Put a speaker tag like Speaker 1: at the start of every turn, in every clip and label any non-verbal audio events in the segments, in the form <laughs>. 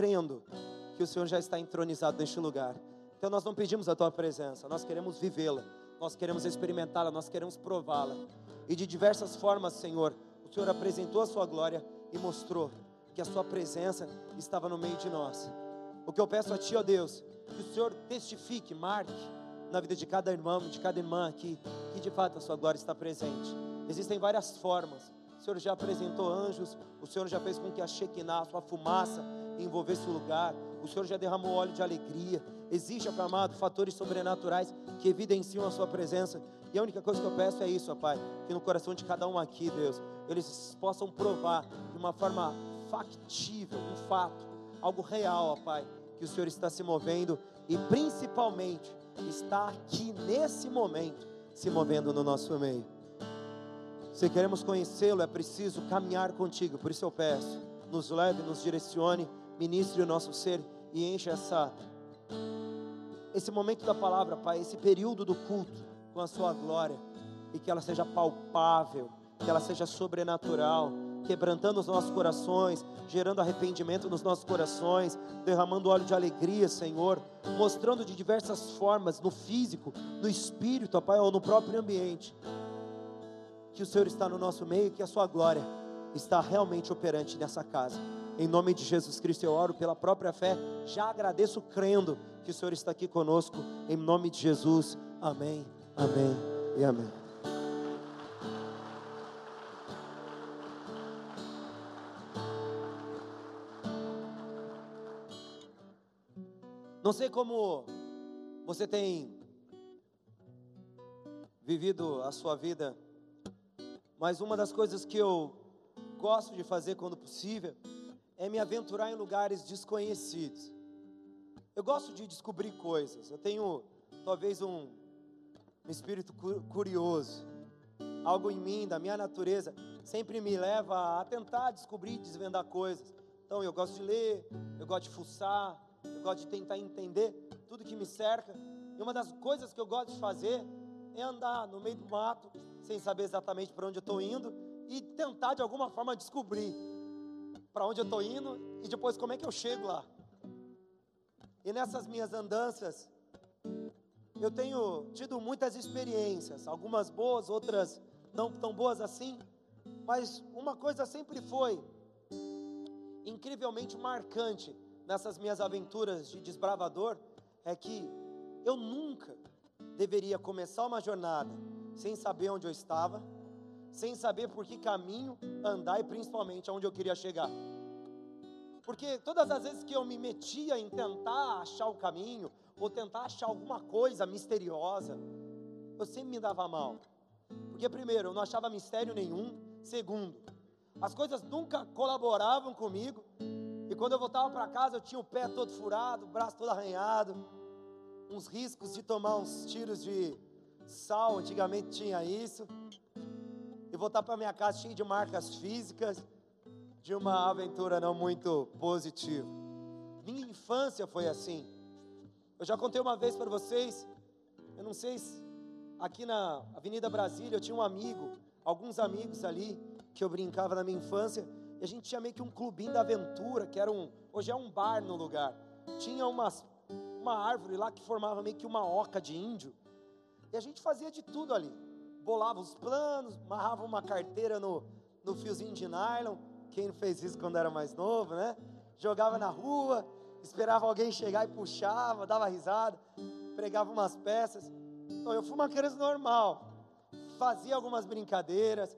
Speaker 1: crendo que o Senhor já está entronizado neste lugar. Então nós não pedimos a tua presença, nós queremos vivê-la, nós queremos experimentá-la, nós queremos prová-la. E de diversas formas, Senhor, o Senhor apresentou a sua glória e mostrou que a sua presença estava no meio de nós. O que eu peço a ti, ó Deus, que o Senhor testifique, marque na vida de cada irmão, de cada irmã aqui, que de fato a sua glória está presente. Existem várias formas. O Senhor já apresentou anjos, o Senhor já fez com que a Shekinah, a sua fumaça, envolvesse o lugar. O Senhor já derramou óleo de alegria. Existe, amado, fatores sobrenaturais que evidenciam a sua presença. E a única coisa que eu peço é isso, ó Pai, que no coração de cada um aqui, Deus, eles possam provar de uma forma factível, um fato, algo real, ó Pai, que o Senhor está se movendo e principalmente está aqui nesse momento se movendo no nosso meio. Se queremos conhecê-lo, é preciso caminhar contigo. Por isso eu peço, nos leve, nos direcione, ministre o nosso ser e enche essa esse momento da palavra, Pai, esse período do culto com a sua glória e que ela seja palpável, que ela seja sobrenatural, quebrantando os nossos corações, gerando arrependimento nos nossos corações, derramando óleo de alegria, Senhor, mostrando de diversas formas, no físico, no espírito, Pai, ou no próprio ambiente, que o Senhor está no nosso meio e que a sua glória está realmente operante nessa casa. Em nome de Jesus Cristo eu oro pela própria fé, já agradeço crendo que o Senhor está aqui conosco, em nome de Jesus. Amém, amém e amém. Não sei como você tem vivido a sua vida, mas uma das coisas que eu gosto de fazer quando possível é me aventurar em lugares desconhecidos. Eu gosto de descobrir coisas. Eu tenho talvez um, um espírito curioso. Algo em mim, da minha natureza, sempre me leva a tentar descobrir e desvendar coisas. Então eu gosto de ler, eu gosto de fuçar, eu gosto de tentar entender tudo que me cerca. E uma das coisas que eu gosto de fazer é andar no meio do mato, sem saber exatamente para onde eu estou indo, e tentar de alguma forma descobrir para onde eu estou indo e depois como é que eu chego lá. E nessas minhas andanças, eu tenho tido muitas experiências, algumas boas, outras não tão boas assim, mas uma coisa sempre foi incrivelmente marcante nessas minhas aventuras de desbravador é que eu nunca deveria começar uma jornada sem saber onde eu estava sem saber por que caminho andar e principalmente aonde eu queria chegar. Porque todas as vezes que eu me metia em tentar achar o caminho, ou tentar achar alguma coisa misteriosa, eu sempre me dava mal. Porque, primeiro, eu não achava mistério nenhum. Segundo, as coisas nunca colaboravam comigo. E quando eu voltava para casa, eu tinha o pé todo furado, o braço todo arranhado, uns riscos de tomar uns tiros de sal. Antigamente tinha isso e voltar para minha casa cheio de marcas físicas de uma aventura não muito positiva. Minha infância foi assim. Eu já contei uma vez para vocês, eu não sei se aqui na Avenida Brasília eu tinha um amigo, alguns amigos ali que eu brincava na minha infância, e a gente tinha meio que um clubinho da aventura, que era um, hoje é um bar no lugar. Tinha umas, uma árvore lá que formava meio que uma oca de índio, e a gente fazia de tudo ali bolava os planos, amarrava uma carteira no, no fiozinho de nylon. Quem não fez isso quando era mais novo, né? Jogava na rua, esperava alguém chegar e puxava, dava risada, pregava umas peças. Então eu fui uma criança normal, fazia algumas brincadeiras.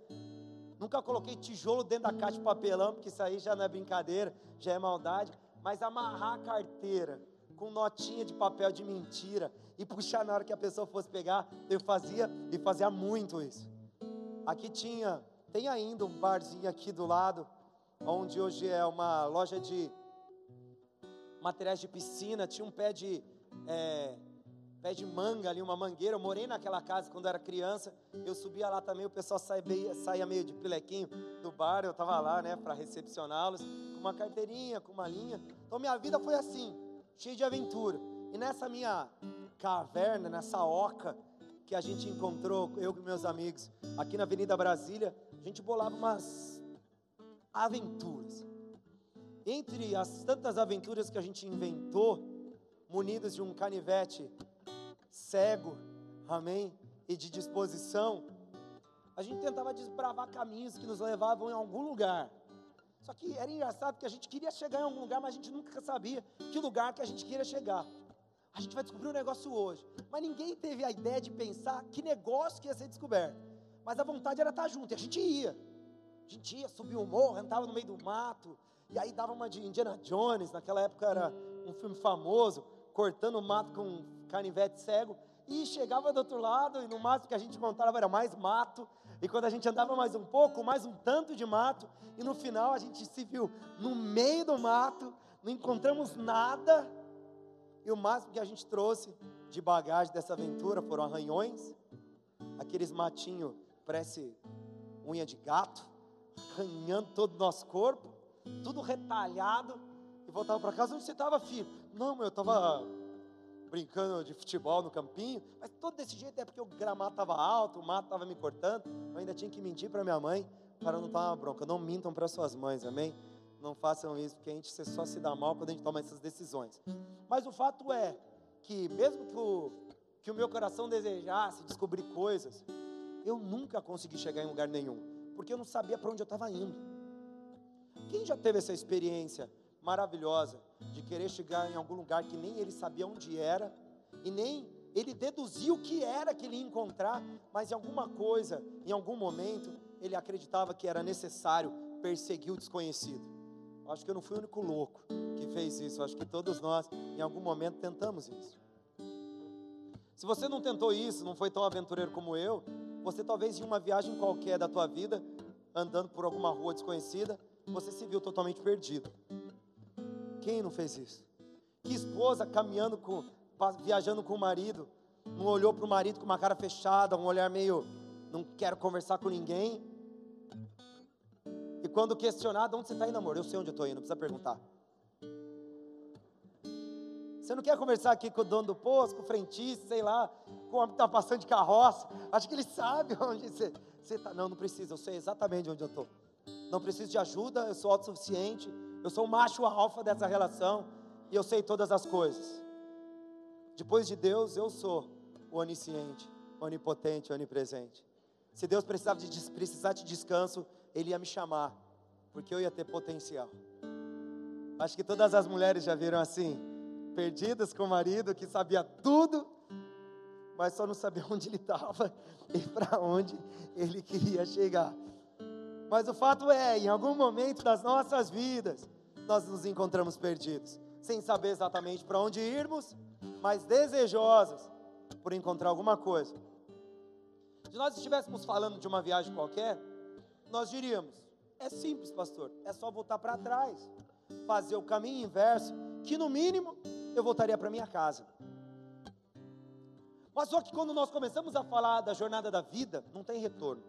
Speaker 1: Nunca coloquei tijolo dentro da caixa de papelão, porque isso aí já não é brincadeira, já é maldade. Mas amarrar a carteira com notinha de papel de mentira e puxar na hora que a pessoa fosse pegar. Eu fazia e fazia muito isso. Aqui tinha, tem ainda um barzinho aqui do lado, onde hoje é uma loja de materiais de piscina. Tinha um pé de é, pé de manga ali, uma mangueira. Eu morei naquela casa quando era criança. Eu subia lá também, o pessoal saía, saía meio de pilequinho do bar. Eu estava lá, né, para recepcioná-los, com uma carteirinha, com uma linha. Então minha vida foi assim cheio de aventura. E nessa minha caverna, nessa oca que a gente encontrou, eu e meus amigos, aqui na Avenida Brasília, a gente bolava umas aventuras. entre as tantas aventuras que a gente inventou, munidos de um canivete cego, amém, e de disposição, a gente tentava desbravar caminhos que nos levavam em algum lugar. Só que era engraçado que a gente queria chegar em algum lugar, mas a gente nunca sabia que lugar que a gente queria chegar. A gente vai descobrir um negócio hoje. Mas ninguém teve a ideia de pensar que negócio que ia ser descoberto. Mas a vontade era estar junto, e a gente ia. A gente ia, subia um morro, entrava no meio do mato, e aí dava uma de Indiana Jones, naquela época era um filme famoso, cortando o mato com um canivete cego, e chegava do outro lado, e no máximo que a gente encontrava era mais mato, e quando a gente andava mais um pouco, mais um tanto de mato, e no final a gente se viu no meio do mato, não encontramos nada, e o máximo que a gente trouxe de bagagem dessa aventura foram arranhões, aqueles matinhos parece unha de gato, arranhando todo o nosso corpo, tudo retalhado, e voltava para casa, onde você estava, filho? Não, eu estava brincando de futebol no campinho, mas todo desse jeito é porque o gramado estava alto, o mato estava me cortando, eu ainda tinha que mentir para minha mãe, para não tomar bronca, não mintam para suas mães, amém? Não façam isso, porque a gente só se dá mal quando a gente toma essas decisões. Mas o fato é que, mesmo que o, que o meu coração desejasse descobrir coisas, eu nunca consegui chegar em lugar nenhum, porque eu não sabia para onde eu estava indo. Quem já teve essa experiência maravilhosa de querer chegar em algum lugar que nem ele sabia onde era e nem ele deduziu o que era que ele ia encontrar, mas em alguma coisa, em algum momento, ele acreditava que era necessário perseguir o desconhecido. Acho que eu não fui o único louco que fez isso. Acho que todos nós, em algum momento, tentamos isso. Se você não tentou isso, não foi tão aventureiro como eu, você talvez em uma viagem qualquer da tua vida, andando por alguma rua desconhecida, você se viu totalmente perdido. Quem não fez isso? Que esposa caminhando com, viajando com o marido, não olhou para o marido com uma cara fechada, um olhar meio, não quero conversar com ninguém. Quando questionado, onde você está indo, amor? Eu sei onde eu estou indo, não precisa perguntar. Você não quer conversar aqui com o dono do posto, com o frentista, sei lá, com o homem que está passando de carroça? Acho que ele sabe <laughs> onde você está. Não, não precisa, eu sei exatamente onde eu estou. Não preciso de ajuda, eu sou autossuficiente, eu sou o macho alfa dessa relação e eu sei todas as coisas. Depois de Deus, eu sou o onisciente, onipotente, onipresente. Se Deus precisava de, precisar de descanso, Ele ia me chamar, porque eu ia ter potencial. Acho que todas as mulheres já viram assim perdidas com o marido que sabia tudo, mas só não sabia <laughs> onde ele estava e para onde ele queria chegar. Mas o fato é, em algum momento das nossas vidas, nós nos encontramos perdidos, sem saber exatamente para onde irmos, mas desejosos por encontrar alguma coisa. Se nós estivéssemos falando de uma viagem qualquer, nós diríamos: é simples, pastor, é só voltar para trás, fazer o caminho inverso, que no mínimo eu voltaria para minha casa. Mas só que quando nós começamos a falar da jornada da vida, não tem retorno.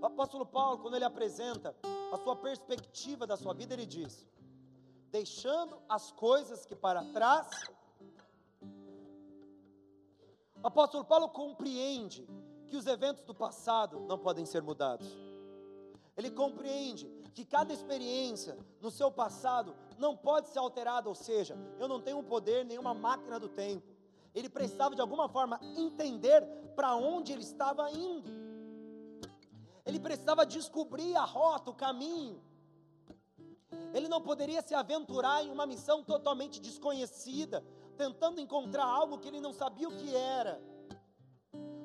Speaker 1: O apóstolo Paulo, quando ele apresenta a sua perspectiva da sua vida, ele diz: deixando as coisas que para trás. O apóstolo Paulo compreende que os eventos do passado não podem ser mudados. Ele compreende que cada experiência no seu passado não pode ser alterada, ou seja, eu não tenho um poder, nenhuma máquina do tempo. Ele precisava de alguma forma entender para onde ele estava indo. Ele precisava descobrir a rota, o caminho. Ele não poderia se aventurar em uma missão totalmente desconhecida, tentando encontrar algo que ele não sabia o que era,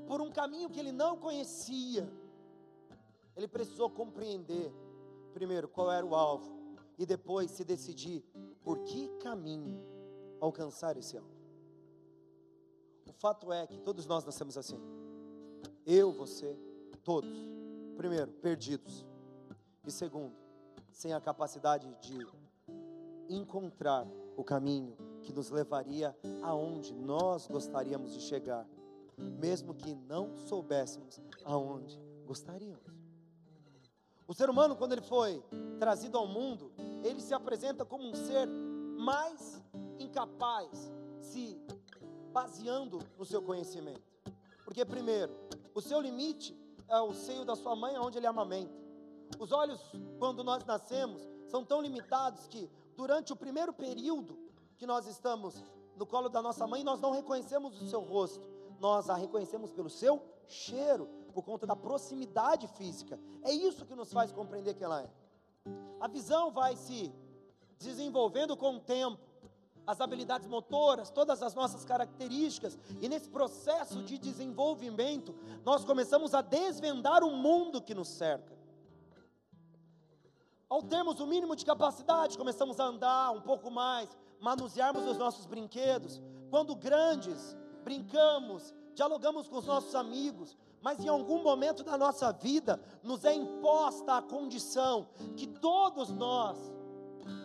Speaker 1: por um caminho que ele não conhecia. Ele precisou compreender, primeiro, qual era o alvo, e depois se decidir por que caminho alcançar esse alvo. O fato é que todos nós nascemos assim. Eu, você, todos. Primeiro, perdidos. E segundo, sem a capacidade de encontrar o caminho que nos levaria aonde nós gostaríamos de chegar, mesmo que não soubéssemos aonde gostaríamos. O ser humano, quando ele foi trazido ao mundo, ele se apresenta como um ser mais incapaz, se baseando no seu conhecimento. Porque, primeiro, o seu limite é o seio da sua mãe, onde ele amamenta. Os olhos, quando nós nascemos, são tão limitados que durante o primeiro período que nós estamos no colo da nossa mãe, nós não reconhecemos o seu rosto, nós a reconhecemos pelo seu cheiro, por conta da proximidade física. É isso que nos faz compreender quem ela é. A visão vai se desenvolvendo com o tempo, as habilidades motoras, todas as nossas características, e nesse processo de desenvolvimento, nós começamos a desvendar o mundo que nos cerca. Ao termos o mínimo de capacidade, começamos a andar um pouco mais, manusearmos os nossos brinquedos. Quando grandes, brincamos, dialogamos com os nossos amigos, mas em algum momento da nossa vida nos é imposta a condição que todos nós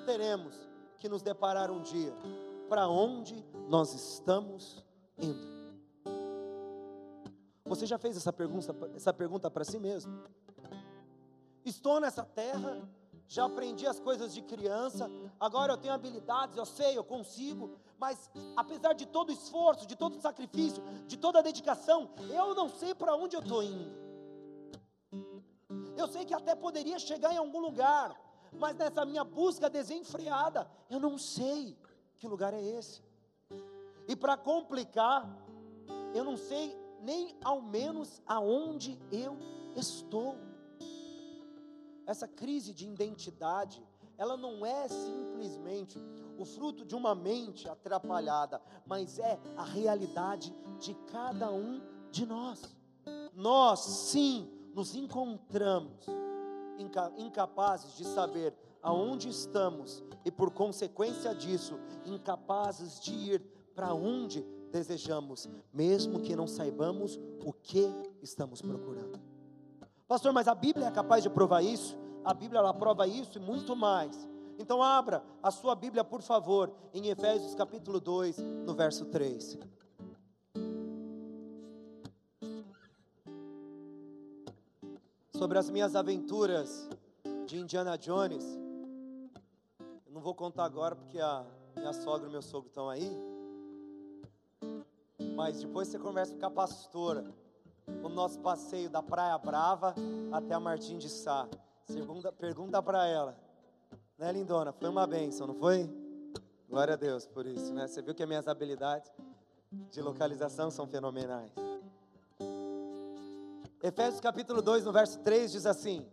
Speaker 1: teremos que nos deparar um dia para onde nós estamos indo. Você já fez essa pergunta, essa pergunta para si mesmo? Estou nessa terra já aprendi as coisas de criança, agora eu tenho habilidades, eu sei, eu consigo, mas apesar de todo o esforço, de todo o sacrifício, de toda a dedicação, eu não sei para onde eu estou indo. Eu sei que até poderia chegar em algum lugar, mas nessa minha busca desenfreada, eu não sei que lugar é esse. E para complicar, eu não sei nem ao menos aonde eu estou essa crise de identidade, ela não é simplesmente o fruto de uma mente atrapalhada, mas é a realidade de cada um de nós. Nós, sim, nos encontramos incapazes de saber aonde estamos e, por consequência disso, incapazes de ir para onde desejamos, mesmo que não saibamos o que estamos procurando. Pastor, mas a Bíblia é capaz de provar isso? A Bíblia ela prova isso e muito mais. Então abra a sua Bíblia, por favor, em Efésios capítulo 2, no verso 3. Sobre as minhas aventuras de Indiana Jones. Eu não vou contar agora porque a minha sogra e meu sogro estão aí. Mas depois você conversa com a pastora o nosso passeio da Praia Brava até a Martim de Sá. Segunda, pergunta para ela. Né, lindona? Foi uma benção, não foi? Glória a Deus por isso, né? Você viu que as minhas habilidades de localização são fenomenais. Efésios capítulo 2, no verso 3 diz assim: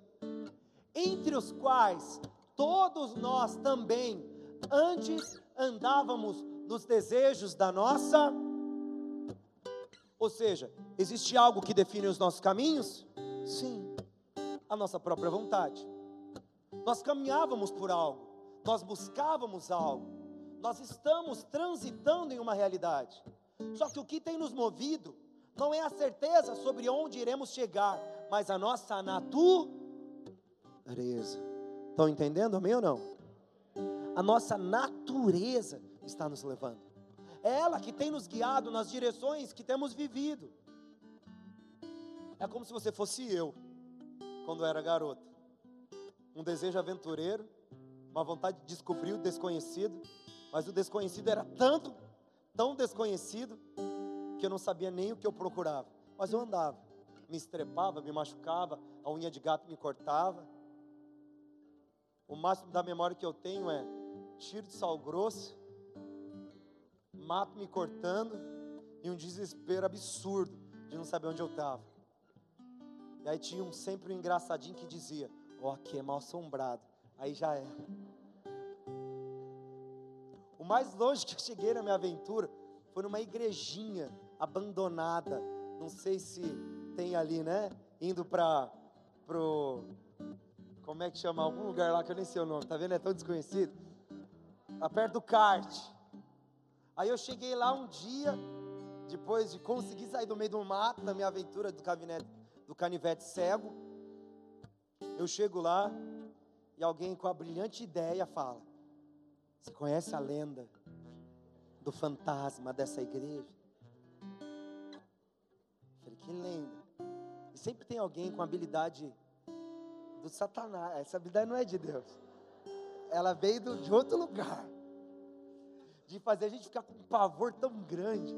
Speaker 1: Entre os quais todos nós também antes andávamos nos desejos da nossa ou seja, existe algo que define os nossos caminhos? Sim, a nossa própria vontade. Nós caminhávamos por algo, nós buscávamos algo, nós estamos transitando em uma realidade. Só que o que tem nos movido não é a certeza sobre onde iremos chegar, mas a nossa natureza. Estão entendendo, amém ou não? A nossa natureza está nos levando. É ela que tem nos guiado nas direções que temos vivido. É como se você fosse eu, quando era garoto. Um desejo aventureiro, uma vontade de descobrir o desconhecido, mas o desconhecido era tanto, tão desconhecido, que eu não sabia nem o que eu procurava. Mas eu andava, me estrepava, me machucava, a unha de gato me cortava. O máximo da memória que eu tenho é tiro de sal grosso mato me cortando e um desespero absurdo de não saber onde eu estava. E aí tinha um, sempre um engraçadinho que dizia: Ó, aqui é mal assombrado. Aí já era. O mais longe que eu cheguei na minha aventura foi numa igrejinha abandonada. Não sei se tem ali, né? Indo para pro como é que chama? Algum lugar lá que eu nem sei o nome, tá vendo? É tão desconhecido. Tá perto do kart. Aí eu cheguei lá um dia, depois de conseguir sair do meio do mato, da minha aventura do, canivete, do canivete cego. Eu chego lá e alguém com a brilhante ideia fala: Você conhece a lenda do fantasma dessa igreja? Eu falei: Que lenda? E sempre tem alguém com habilidade do Satanás. Essa habilidade não é de Deus. Ela veio de outro lugar de fazer a gente ficar com um pavor tão grande,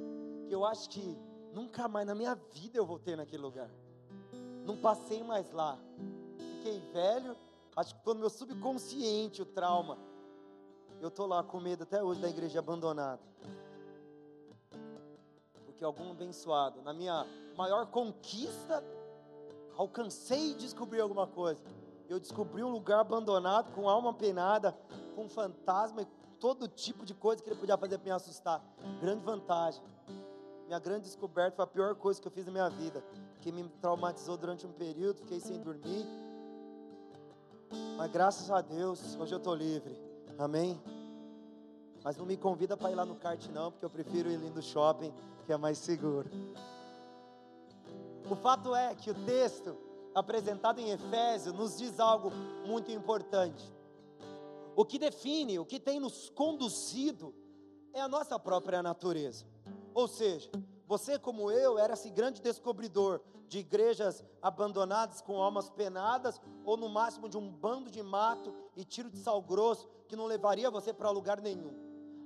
Speaker 1: que eu acho que nunca mais na minha vida eu voltei naquele lugar. Não passei mais lá. Fiquei velho, Acho que no meu subconsciente o trauma. Eu estou lá com medo até hoje da igreja abandonada. Porque algum abençoado, na minha maior conquista, alcancei descobrir alguma coisa. Eu descobri um lugar abandonado, com alma penada, com fantasma e todo tipo de coisa que ele podia fazer para me assustar. Grande vantagem. Minha grande descoberta foi a pior coisa que eu fiz na minha vida, que me traumatizou durante um período, fiquei sem dormir. Mas graças a Deus, hoje eu estou livre. Amém? Mas não me convida para ir lá no kart não, porque eu prefiro ir no shopping, que é mais seguro. O fato é que o texto apresentado em Efésios nos diz algo muito importante. O que define, o que tem nos conduzido é a nossa própria natureza. Ou seja, você como eu era esse grande descobridor de igrejas abandonadas com almas penadas ou no máximo de um bando de mato e tiro de sal grosso que não levaria você para lugar nenhum.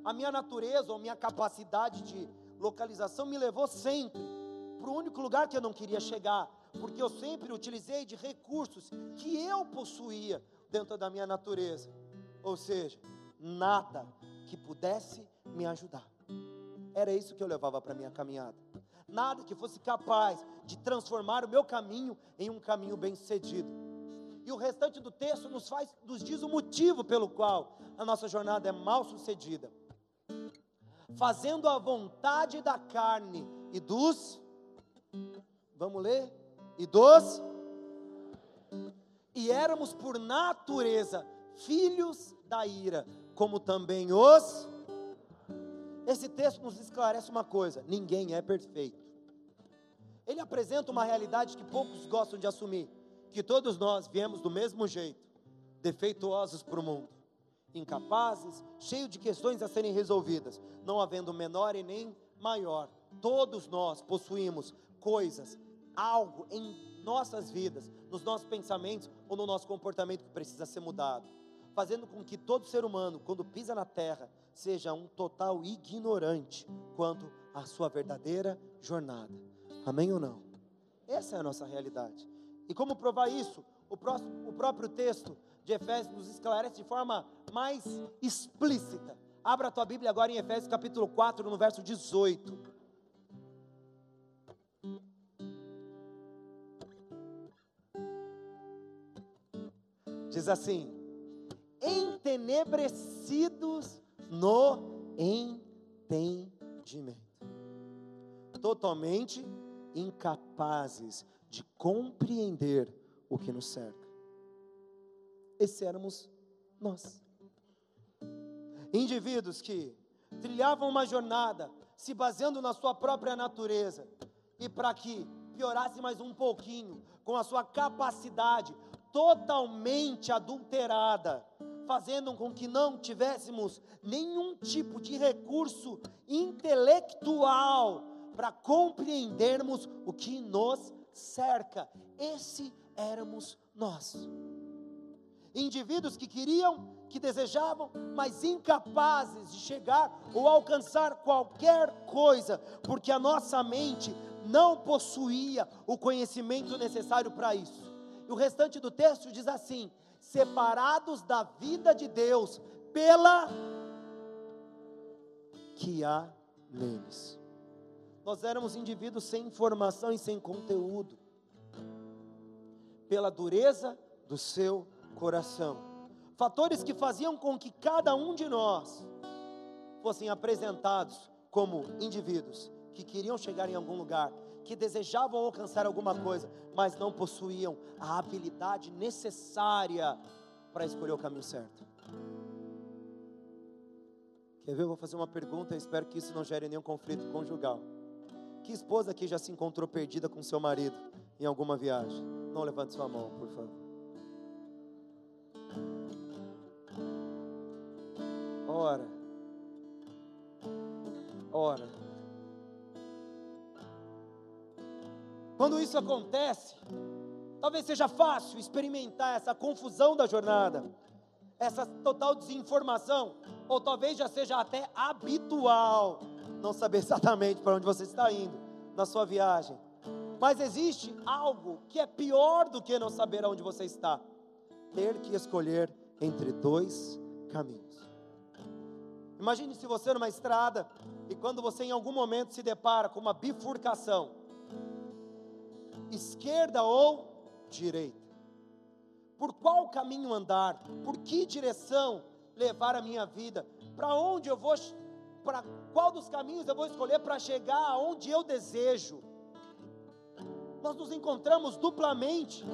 Speaker 1: A minha natureza ou minha capacidade de localização me levou sempre para o único lugar que eu não queria chegar, porque eu sempre utilizei de recursos que eu possuía dentro da minha natureza ou seja, nada que pudesse me ajudar. Era isso que eu levava para minha caminhada. Nada que fosse capaz de transformar o meu caminho em um caminho bem-sucedido. E o restante do texto nos faz, nos diz o motivo pelo qual a nossa jornada é mal sucedida. Fazendo a vontade da carne e dos Vamos ler? E dos E éramos por natureza filhos da ira, como também os. Esse texto nos esclarece uma coisa: ninguém é perfeito. Ele apresenta uma realidade que poucos gostam de assumir: que todos nós viemos do mesmo jeito, defeituosos para o mundo, incapazes, cheios de questões a serem resolvidas, não havendo menor e nem maior. Todos nós possuímos coisas, algo em nossas vidas, nos nossos pensamentos ou no nosso comportamento que precisa ser mudado fazendo com que todo ser humano, quando pisa na terra, seja um total ignorante quanto à sua verdadeira jornada. Amém ou não? Essa é a nossa realidade. E como provar isso? O, próximo, o próprio texto de Efésios nos esclarece de forma mais explícita. Abra a tua Bíblia agora em Efésios capítulo 4, no verso 18. Diz assim: entenebrecidos no entendimento, totalmente incapazes de compreender o que nos cerca. Esse éramos nós. Indivíduos que trilhavam uma jornada se baseando na sua própria natureza e para que piorasse mais um pouquinho com a sua capacidade totalmente adulterada fazendo com que não tivéssemos nenhum tipo de recurso intelectual para compreendermos o que nos cerca. Esse éramos nós. Indivíduos que queriam, que desejavam, mas incapazes de chegar ou alcançar qualquer coisa, porque a nossa mente não possuía o conhecimento necessário para isso. E o restante do texto diz assim: separados da vida de Deus pela que há neles. Nós éramos indivíduos sem informação e sem conteúdo, pela dureza do seu coração. Fatores que faziam com que cada um de nós fossem apresentados como indivíduos que queriam chegar em algum lugar, que desejavam alcançar alguma coisa, mas não possuíam a habilidade necessária para escolher o caminho certo. Quer ver? Eu vou fazer uma pergunta, espero que isso não gere nenhum conflito conjugal. Que esposa aqui já se encontrou perdida com seu marido em alguma viagem? Não levante sua mão, por favor. Ora. Ora. Quando isso acontece, talvez seja fácil experimentar essa confusão da jornada, essa total desinformação, ou talvez já seja até habitual não saber exatamente para onde você está indo na sua viagem. Mas existe algo que é pior do que não saber aonde você está. ter que escolher entre dois caminhos. Imagine se você numa estrada e quando você em algum momento se depara com uma bifurcação, esquerda ou direita. Por qual caminho andar? Por que direção levar a minha vida? Para onde eu vou? Para qual dos caminhos eu vou escolher para chegar aonde eu desejo? Nós nos encontramos duplamente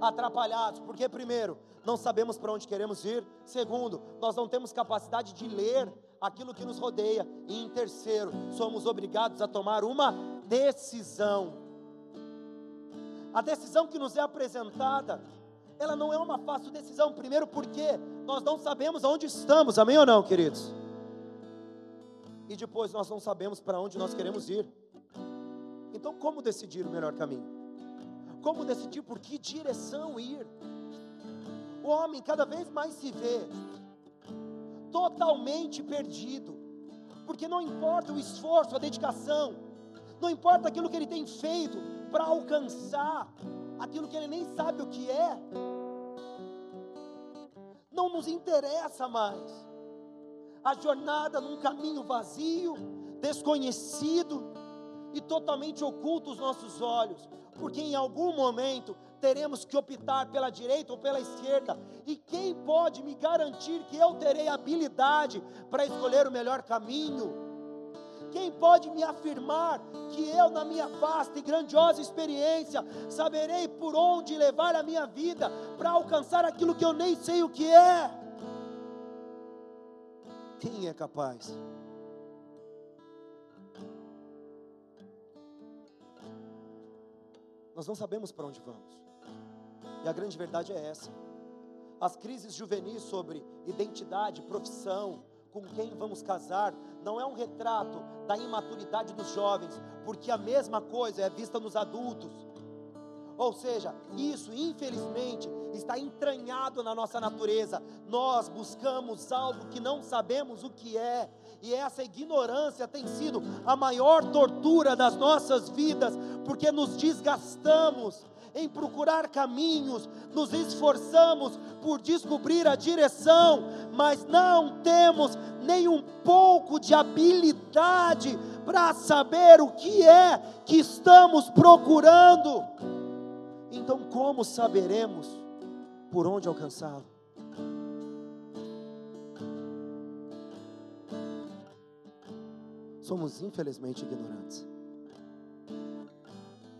Speaker 1: atrapalhados, porque primeiro, não sabemos para onde queremos ir, segundo, nós não temos capacidade de ler aquilo que nos rodeia, e em terceiro, somos obrigados a tomar uma decisão. A decisão que nos é apresentada, ela não é uma fácil decisão, primeiro porque nós não sabemos aonde estamos, amém ou não, queridos? E depois nós não sabemos para onde nós queremos ir. Então, como decidir o melhor caminho? Como decidir por que direção ir? O homem cada vez mais se vê totalmente perdido, porque não importa o esforço, a dedicação, não importa aquilo que ele tem feito para alcançar aquilo que ele nem sabe o que é, não nos interessa mais. A jornada num caminho vazio, desconhecido e totalmente oculto aos nossos olhos, porque em algum momento teremos que optar pela direita ou pela esquerda, e quem pode me garantir que eu terei habilidade para escolher o melhor caminho? Quem pode me afirmar que eu, na minha vasta e grandiosa experiência, saberei por onde levar a minha vida para alcançar aquilo que eu nem sei o que é? Quem é capaz? Nós não sabemos para onde vamos. E a grande verdade é essa. As crises juvenis sobre identidade, profissão, com quem vamos casar, não é um retrato da imaturidade dos jovens, porque a mesma coisa é vista nos adultos. Ou seja, isso infelizmente está entranhado na nossa natureza. Nós buscamos algo que não sabemos o que é, e essa ignorância tem sido a maior tortura das nossas vidas, porque nos desgastamos em procurar caminhos, nos esforçamos por descobrir a direção, mas não temos nem um pouco de habilidade para saber o que é que estamos procurando. Então, como saberemos por onde alcançá-lo? Somos infelizmente ignorantes.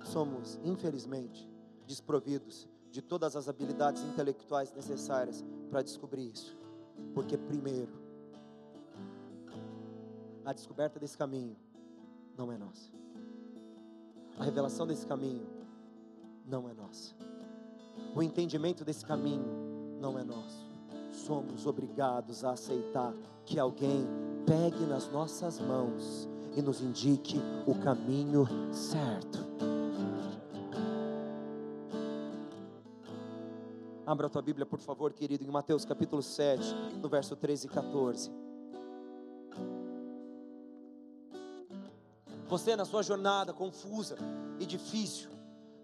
Speaker 1: Somos infelizmente desprovidos de todas as habilidades intelectuais necessárias para descobrir isso. Porque, primeiro, a descoberta desse caminho não é nossa. A revelação desse caminho não é nossa. O entendimento desse caminho não é nosso. Somos obrigados a aceitar que alguém pegue nas nossas mãos e nos indique o caminho certo. Abra a tua Bíblia, por favor, querido, em Mateus capítulo 7, no verso 13 e 14. Você, na sua jornada confusa e difícil,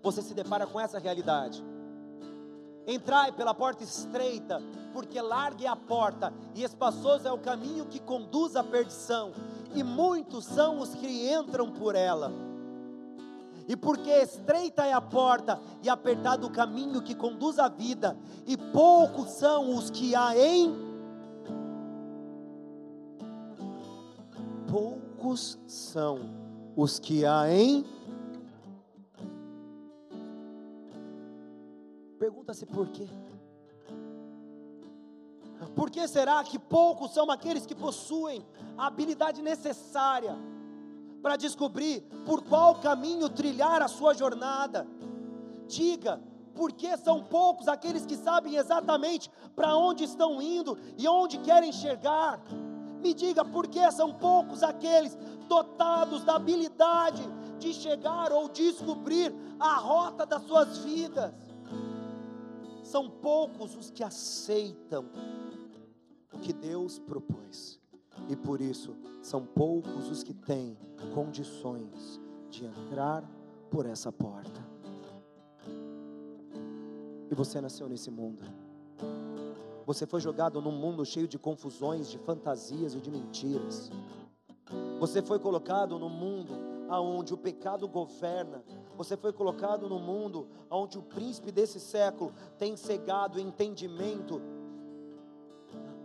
Speaker 1: você se depara com essa realidade. Entrai pela porta estreita, porque larga é a porta e espaçoso é o caminho que conduz à perdição, e muitos são os que entram por ela. E porque estreita é a porta e apertado o caminho que conduz à vida, e poucos são os que há em poucos são os que há em Pergunta-se por quê? Por que será que poucos são aqueles que possuem a habilidade necessária para descobrir por qual caminho trilhar a sua jornada. Diga, por que são poucos aqueles que sabem exatamente para onde estão indo e onde querem chegar? Me diga, por que são poucos aqueles dotados da habilidade de chegar ou descobrir a rota das suas vidas? São poucos os que aceitam o que Deus propôs e por isso são poucos os que têm condições de entrar por essa porta. E você nasceu nesse mundo. Você foi jogado num mundo cheio de confusões, de fantasias e de mentiras. Você foi colocado num mundo aonde o pecado governa. Você foi colocado no mundo onde o príncipe desse século tem cegado o entendimento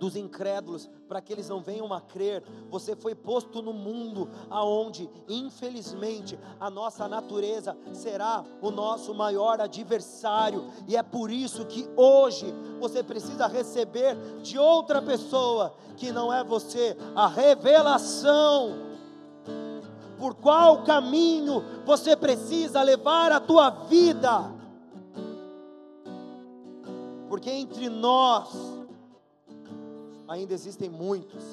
Speaker 1: dos incrédulos, para que eles não venham a crer. Você foi posto no mundo aonde, infelizmente, a nossa natureza será o nosso maior adversário, e é por isso que hoje você precisa receber de outra pessoa que não é você a revelação por qual caminho você precisa levar a tua vida. Porque entre nós ainda existem muitos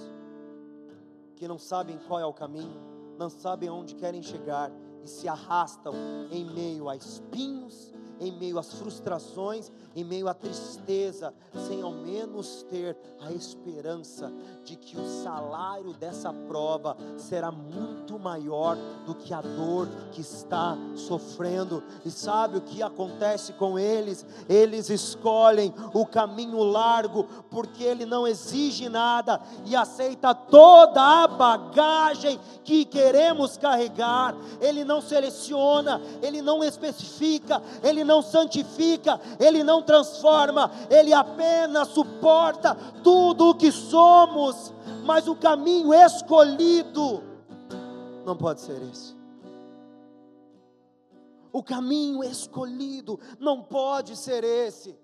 Speaker 1: que não sabem qual é o caminho, não sabem onde querem chegar e se arrastam em meio a espinhos, em meio às frustrações, em meio à tristeza, sem ao menos ter a esperança de que o salário dessa prova será muito maior do que a dor que está sofrendo. E sabe o que acontece com eles? Eles escolhem o caminho largo, porque ele não exige nada e aceita toda a bagagem que queremos carregar. Ele não seleciona, ele não especifica, ele não santifica, ele não transforma, ele apenas suporta tudo o que somos, mas o caminho escolhido não pode ser esse. O caminho escolhido não pode ser esse.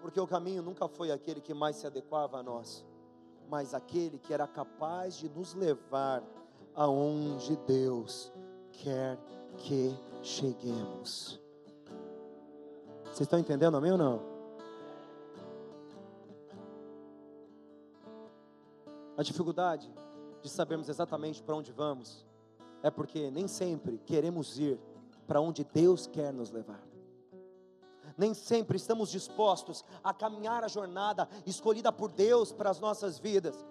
Speaker 1: Porque o caminho nunca foi aquele que mais se adequava a nós, mas aquele que era capaz de nos levar aonde Deus quer que cheguemos. Vocês estão entendendo a mim ou não? A dificuldade de sabermos exatamente para onde vamos é porque nem sempre queremos ir para onde Deus quer nos levar. Nem sempre estamos dispostos a caminhar a jornada escolhida por Deus para as nossas vidas.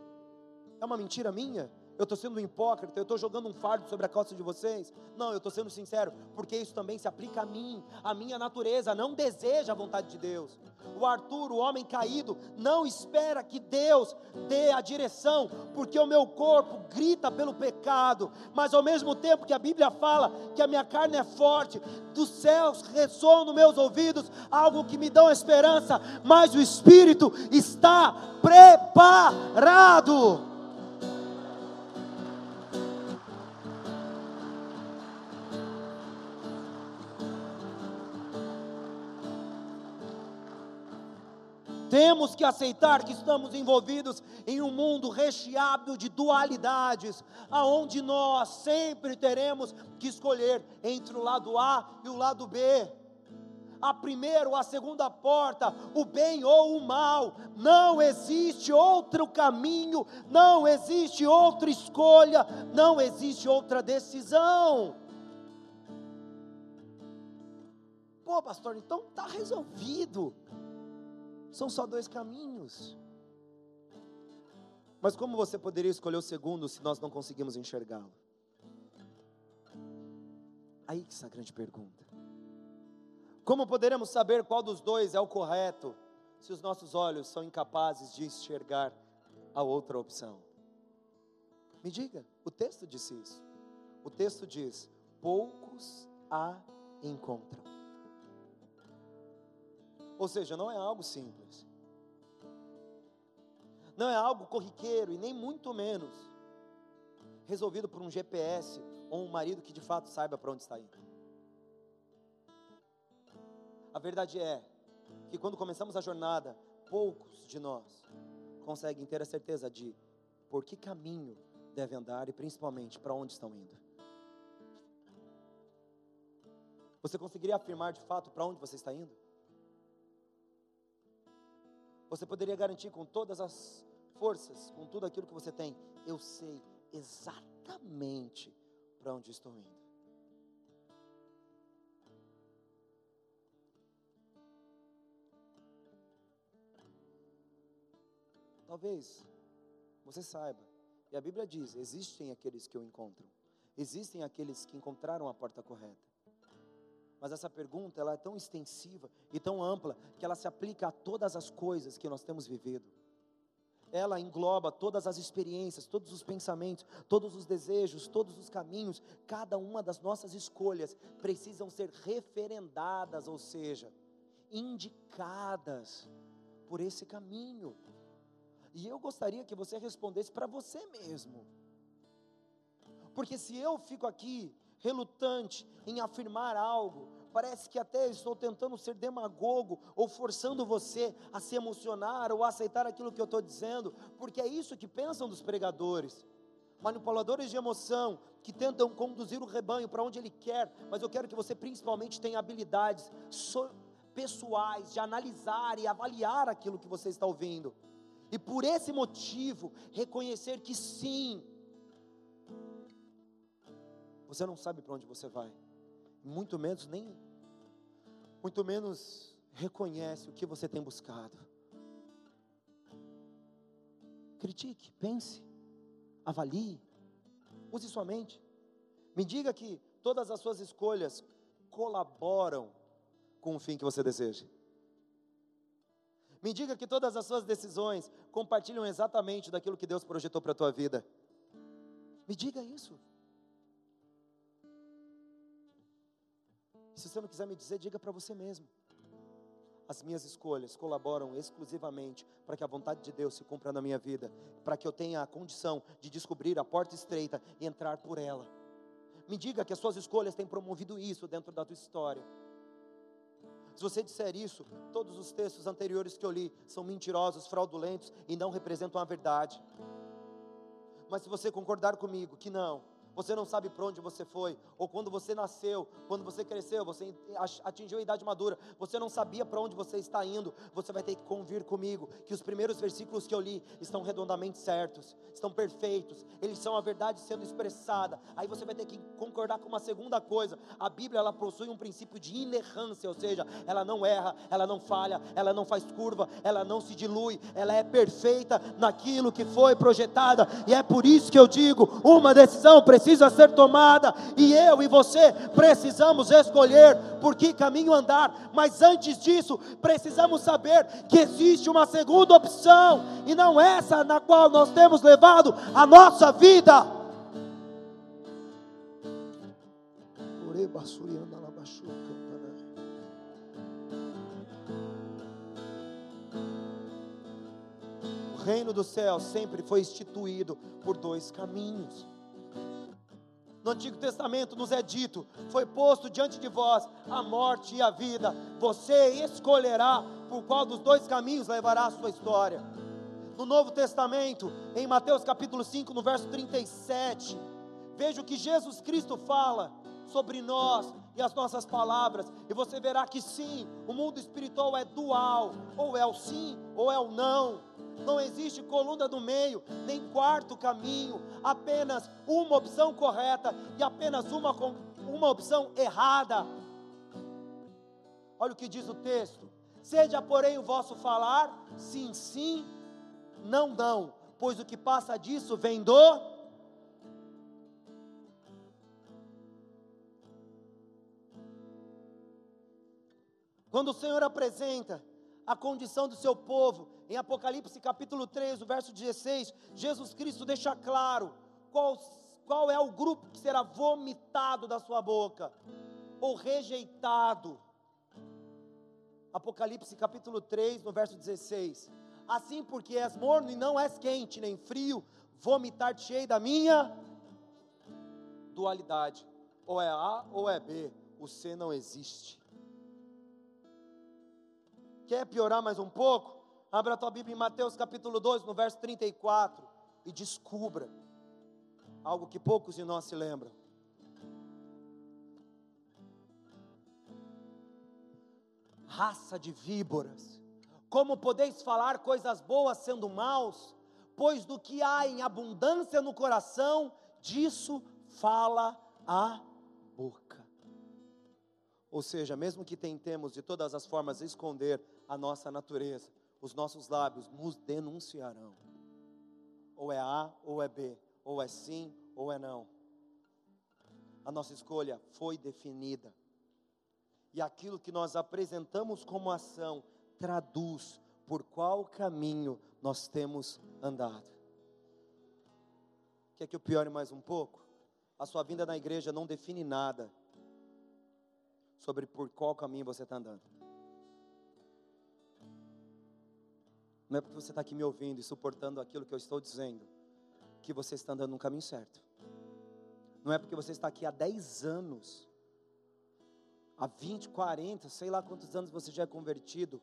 Speaker 1: É uma mentira minha? Eu estou sendo um hipócrita, eu estou jogando um fardo sobre a costa de vocês. Não, eu estou sendo sincero, porque isso também se aplica a mim, a minha natureza não deseja a vontade de Deus. O Arthur, o homem caído, não espera que Deus dê a direção, porque o meu corpo grita pelo pecado, mas ao mesmo tempo que a Bíblia fala que a minha carne é forte, dos céus ressoam nos meus ouvidos algo que me dá esperança, mas o Espírito está preparado. Temos que aceitar que estamos envolvidos em um mundo recheado de dualidades, aonde nós sempre teremos que escolher entre o lado A e o lado B. A primeira ou a segunda porta, o bem ou o mal, não existe outro caminho, não existe outra escolha, não existe outra decisão. Pô, pastor, então está resolvido. São só dois caminhos. Mas como você poderia escolher o segundo se nós não conseguimos enxergá-lo? Aí que está a grande pergunta. Como poderemos saber qual dos dois é o correto se os nossos olhos são incapazes de enxergar a outra opção? Me diga, o texto disse isso. O texto diz: poucos a encontram. Ou seja, não é algo simples. Não é algo corriqueiro e nem muito menos resolvido por um GPS ou um marido que de fato saiba para onde está indo. A verdade é que quando começamos a jornada, poucos de nós conseguem ter a certeza de por que caminho devem andar e principalmente para onde estão indo. Você conseguiria afirmar de fato para onde você está indo? Você poderia garantir com todas as forças, com tudo aquilo que você tem, eu sei exatamente para onde estou indo. Talvez você saiba, e a Bíblia diz: existem aqueles que o encontram, existem aqueles que encontraram a porta correta. Mas essa pergunta ela é tão extensiva e tão ampla que ela se aplica a todas as coisas que nós temos vivido. Ela engloba todas as experiências, todos os pensamentos, todos os desejos, todos os caminhos. Cada uma das nossas escolhas precisam ser referendadas, ou seja, indicadas por esse caminho. E eu gostaria que você respondesse para você mesmo. Porque se eu fico aqui relutante em afirmar algo, parece que até estou tentando ser demagogo ou forçando você a se emocionar ou a aceitar aquilo que eu estou dizendo, porque é isso que pensam dos pregadores. Manipuladores de emoção que tentam conduzir o rebanho para onde ele quer, mas eu quero que você principalmente tenha habilidades so pessoais de analisar e avaliar aquilo que você está ouvindo. E por esse motivo, reconhecer que sim, você não sabe para onde você vai. Muito menos nem muito menos reconhece o que você tem buscado. Critique, pense, avalie, use sua mente. Me diga que todas as suas escolhas colaboram com o fim que você deseja. Me diga que todas as suas decisões compartilham exatamente daquilo que Deus projetou para a tua vida. Me diga isso. Se você não quiser me dizer, diga para você mesmo. As minhas escolhas colaboram exclusivamente para que a vontade de Deus se cumpra na minha vida, para que eu tenha a condição de descobrir a porta estreita e entrar por ela. Me diga que as suas escolhas têm promovido isso dentro da tua história. Se você disser isso, todos os textos anteriores que eu li são mentirosos, fraudulentos e não representam a verdade. Mas se você concordar comigo que não, você não sabe para onde você foi, ou quando você nasceu, quando você cresceu, você atingiu a idade madura, você não sabia para onde você está indo, você vai ter que convir comigo que os primeiros versículos que eu li estão redondamente certos, estão perfeitos, eles são a verdade sendo expressada. Aí você vai ter que concordar com uma segunda coisa: a Bíblia ela possui um princípio de inerrância, ou seja, ela não erra, ela não falha, ela não faz curva, ela não se dilui, ela é perfeita naquilo que foi projetada, e é por isso que eu digo: uma decisão precisa precisa ser tomada, e eu e você precisamos escolher por que caminho andar, mas antes disso, precisamos saber que existe uma segunda opção, e não essa na qual nós temos levado a nossa vida. O reino do céu sempre foi instituído por dois caminhos no Antigo Testamento nos é dito: foi posto diante de vós a morte e a vida, você escolherá por qual dos dois caminhos levará a sua história. No Novo Testamento, em Mateus capítulo 5, no verso 37, veja o que Jesus Cristo fala sobre nós e as nossas palavras, e você verá que sim, o mundo espiritual é dual, ou é o sim, ou é o não não existe coluna do meio, nem quarto caminho, apenas uma opção correta e apenas uma, uma opção errada. Olha o que diz o texto: seja, porém, o vosso falar, sim, sim, não, não, pois o que passa disso vem do. Quando o Senhor apresenta a condição do seu povo, em Apocalipse capítulo 3, o verso 16, Jesus Cristo deixa claro qual, qual é o grupo que será vomitado da sua boca, ou rejeitado. Apocalipse capítulo 3, no verso 16. Assim, porque és morno e não és quente nem frio, vomitar-te-ei da minha dualidade. Ou é A ou é B, o C não existe. Quer piorar mais um pouco? Abra a tua Bíblia em Mateus capítulo 2, no verso 34, e descubra algo que poucos de nós se lembram. Raça de víboras, como podeis falar coisas boas sendo maus? Pois do que há em abundância no coração, disso fala a boca. Ou seja, mesmo que tentemos de todas as formas esconder a nossa natureza, os nossos lábios nos denunciarão. Ou é A ou é B, ou é sim ou é não. A nossa escolha foi definida. E aquilo que nós apresentamos como ação traduz por qual caminho nós temos andado. Quer que eu piore mais um pouco? A sua vinda na igreja não define nada sobre por qual caminho você está andando. Não é porque você está aqui me ouvindo e suportando aquilo que eu estou dizendo, que você está andando no caminho certo. Não é porque você está aqui há 10 anos, há 20, 40, sei lá quantos anos você já é convertido,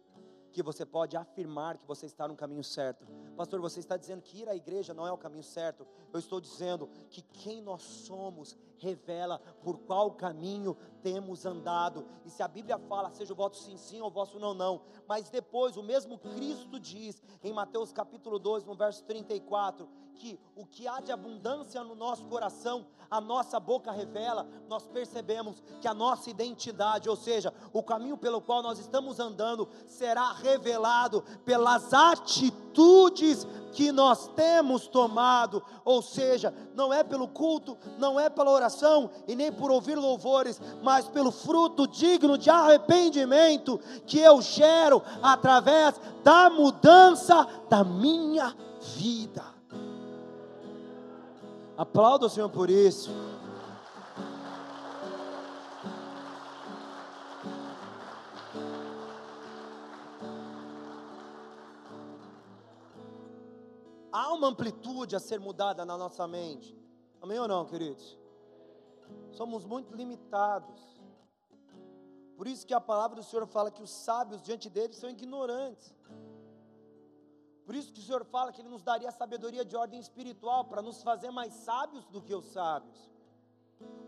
Speaker 1: que você pode afirmar que você está no caminho certo. Pastor, você está dizendo que ir à igreja não é o caminho certo. Eu estou dizendo que quem nós somos revela por qual caminho temos andado. E se a Bíblia fala, seja o voto sim, sim ou o vosso não, não. Mas depois, o mesmo Cristo diz em Mateus capítulo 2, no verso 34, que o que há de abundância no nosso coração, a nossa boca revela, nós percebemos que a nossa identidade, ou seja, o caminho pelo qual nós estamos andando, será revelado pelas atitudes que nós temos tomado, ou seja, não é pelo culto, não é pela oração e nem por ouvir louvores, mas pelo fruto digno de arrependimento que eu gero através da mudança da minha vida. Aplauda o Senhor por isso. Há uma amplitude a ser mudada na nossa mente. Amém ou não, queridos? Somos muito limitados. Por isso que a palavra do Senhor fala que os sábios diante dele são ignorantes. Por isso que o Senhor fala que Ele nos daria sabedoria de ordem espiritual para nos fazer mais sábios do que os sábios.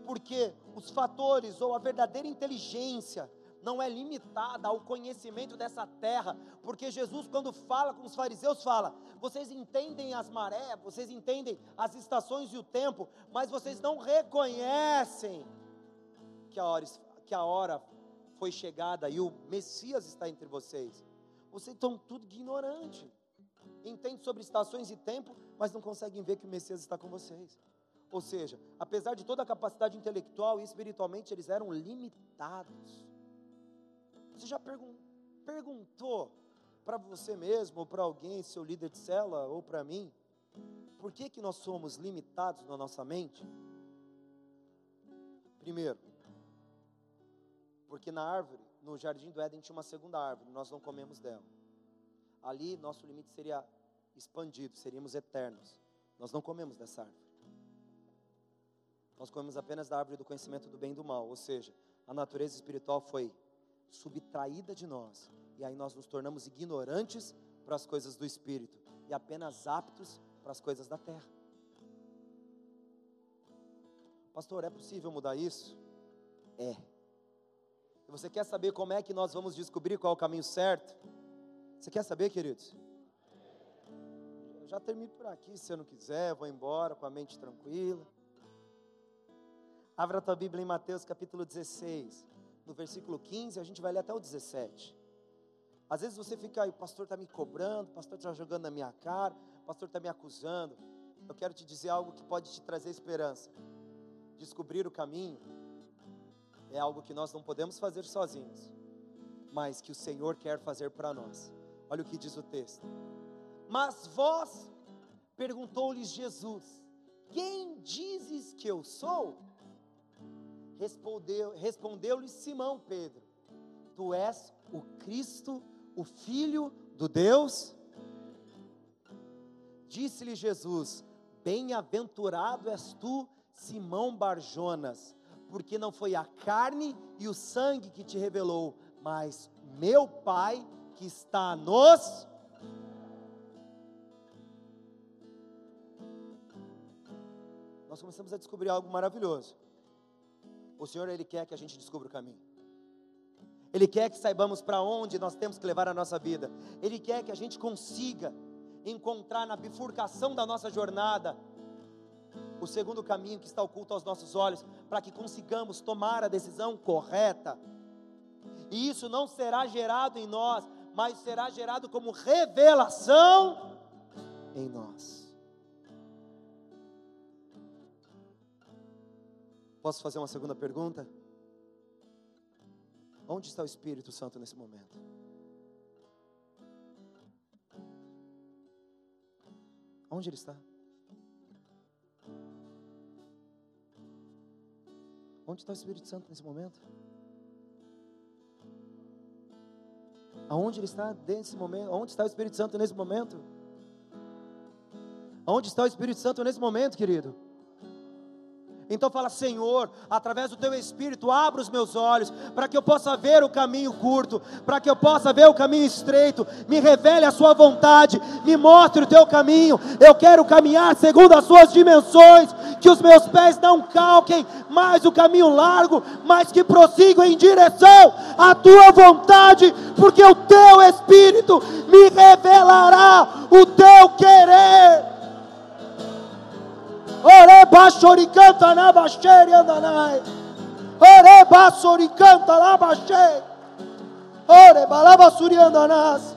Speaker 1: Porque os fatores ou a verdadeira inteligência não é limitada ao conhecimento dessa terra, porque Jesus, quando fala com os fariseus, fala: vocês entendem as marés, vocês entendem as estações e o tempo, mas vocês não reconhecem que a hora, que a hora foi chegada e o Messias está entre vocês. Vocês estão tudo ignorantes entende sobre estações e tempo, mas não conseguem ver que o Messias está com vocês. Ou seja, apesar de toda a capacidade intelectual e espiritualmente, eles eram limitados. Você já pergun perguntou para você mesmo, ou para alguém, seu líder de cela, ou para mim, por que, que nós somos limitados na nossa mente? Primeiro, porque na árvore, no jardim do Éden, tinha uma segunda árvore, nós não comemos dela ali nosso limite seria expandido, seríamos eternos. Nós não comemos dessa árvore. Nós comemos apenas da árvore do conhecimento do bem e do mal, ou seja, a natureza espiritual foi subtraída de nós, e aí nós nos tornamos ignorantes para as coisas do espírito e apenas aptos para as coisas da terra. Pastor, é possível mudar isso? É. E você quer saber como é que nós vamos descobrir qual é o caminho certo? Você quer saber, queridos? Já termino por aqui, se eu não quiser, vou embora com a mente tranquila. Abra a tua Bíblia em Mateus capítulo 16, no versículo 15, a gente vai ler até o 17. Às vezes você fica aí, o pastor está me cobrando, o pastor está jogando na minha cara, o pastor está me acusando. Eu quero te dizer algo que pode te trazer esperança. Descobrir o caminho é algo que nós não podemos fazer sozinhos, mas que o Senhor quer fazer para nós. Olha o que diz o texto. Mas vós, perguntou-lhes Jesus, quem dizes que eu sou? Respondeu-lhe respondeu Simão Pedro: Tu és o Cristo, o Filho do Deus? Disse-lhe Jesus: Bem-aventurado és tu, Simão Barjonas, porque não foi a carne e o sangue que te revelou, mas meu Pai que está nos. Nós começamos a descobrir algo maravilhoso. O Senhor, Ele quer que a gente descubra o caminho. Ele quer que saibamos para onde nós temos que levar a nossa vida. Ele quer que a gente consiga encontrar na bifurcação da nossa jornada o segundo caminho que está oculto aos nossos olhos, para que consigamos tomar a decisão correta. E isso não será gerado em nós mas será gerado como revelação em nós. Posso fazer uma segunda pergunta? Onde está o Espírito Santo nesse momento? Onde ele está? Onde está o Espírito Santo nesse momento? Aonde ele está nesse momento? Onde está o Espírito Santo nesse momento? Onde está o Espírito Santo nesse momento, querido? Então fala, Senhor, através do teu Espírito, abra os meus olhos, para que eu possa ver o caminho curto, para que eu possa ver o caminho estreito, me revele a sua vontade, me mostre o teu caminho, eu quero caminhar segundo as suas dimensões, que os meus pés não calquem mais o caminho largo, mas que prossigam em direção à tua vontade, porque o teu Espírito me revelará o teu querer. Na andanai. Na.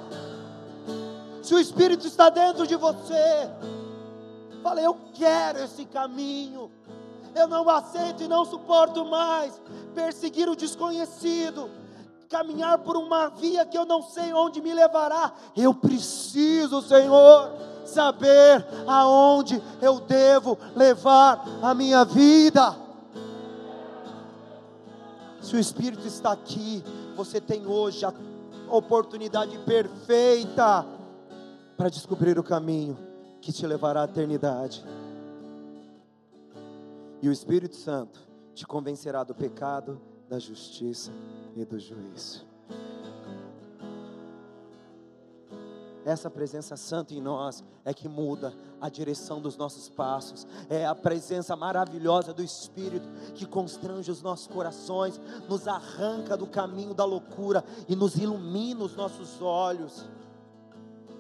Speaker 1: Se o Espírito está dentro de você, fala, eu quero esse caminho. Eu não aceito e não suporto mais perseguir o desconhecido, caminhar por uma via que eu não sei onde me levará. Eu preciso, Senhor saber aonde eu devo levar a minha vida. Se o Espírito está aqui, você tem hoje a oportunidade perfeita para descobrir o caminho que te levará à eternidade. E o Espírito Santo te convencerá do pecado, da justiça e do juízo. Essa presença santa em nós é que muda a direção dos nossos passos. É a presença maravilhosa do Espírito que constrange os nossos corações, nos arranca do caminho da loucura e nos ilumina os nossos olhos.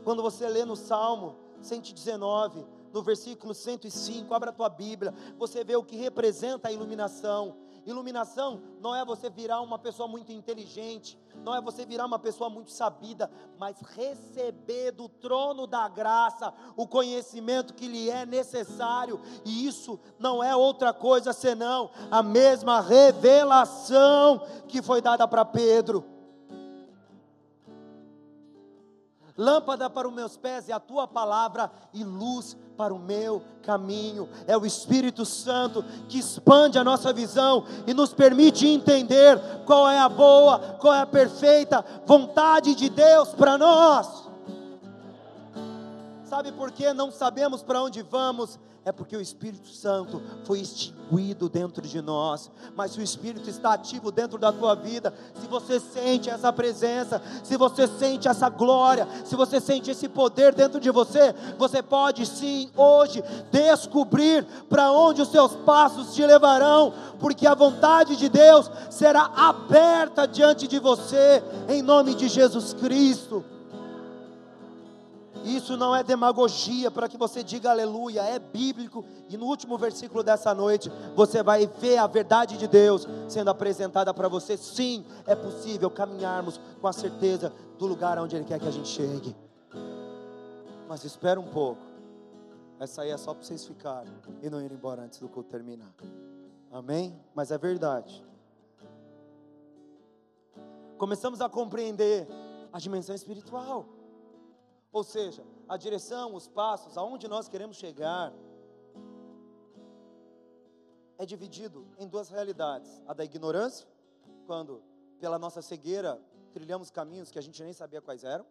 Speaker 1: Quando você lê no Salmo 119, no versículo 105, abra a tua Bíblia, você vê o que representa a iluminação. Iluminação não é você virar uma pessoa muito inteligente, não é você virar uma pessoa muito sabida, mas receber do trono da graça o conhecimento que lhe é necessário, e isso não é outra coisa senão a mesma revelação que foi dada para Pedro. Lâmpada para os meus pés é a tua palavra e luz para o meu caminho. É o Espírito Santo que expande a nossa visão e nos permite entender qual é a boa, qual é a perfeita vontade de Deus para nós. Sabe por que não sabemos para onde vamos? é porque o Espírito Santo foi extinguido dentro de nós. Mas se o Espírito está ativo dentro da tua vida, se você sente essa presença, se você sente essa glória, se você sente esse poder dentro de você, você pode sim hoje descobrir para onde os seus passos te levarão, porque a vontade de Deus será aberta diante de você, em nome de Jesus Cristo. Isso não é demagogia para que você diga aleluia, é bíblico. E no último versículo dessa noite, você vai ver a verdade de Deus sendo apresentada para você. Sim, é possível caminharmos com a certeza do lugar onde Ele quer que a gente chegue. Mas espera um pouco. Essa aí é só para vocês ficarem e não irem embora antes do culto terminar. Amém? Mas é verdade. Começamos a compreender a dimensão espiritual. Ou seja, a direção, os passos, aonde nós queremos chegar, é dividido em duas realidades: a da ignorância, quando pela nossa cegueira trilhamos caminhos que a gente nem sabia quais eram,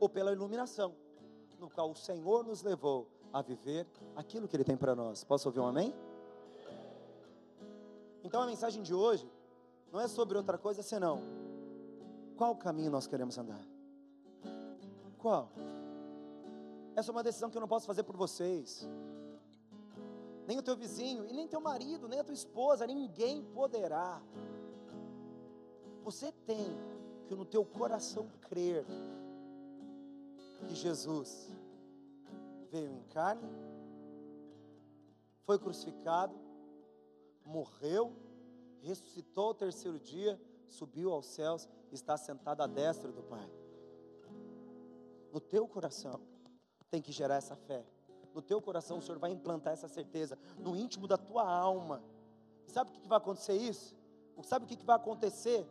Speaker 1: ou pela iluminação, no qual o Senhor nos levou a viver aquilo que Ele tem para nós. Posso ouvir um amém? Então a mensagem de hoje não é sobre outra coisa senão qual caminho nós queremos andar. Qual? Essa é uma decisão que eu não posso fazer por vocês. Nem o teu vizinho, e nem teu marido, nem a tua esposa, ninguém poderá. Você tem que no teu coração crer que Jesus veio em carne, foi crucificado, morreu, ressuscitou ao terceiro dia, subiu aos céus, está sentado à destra do Pai no teu coração tem que gerar essa fé. No teu coração o Senhor vai implantar essa certeza, no íntimo da tua alma. Sabe o que vai acontecer isso? Sabe o que vai acontecer?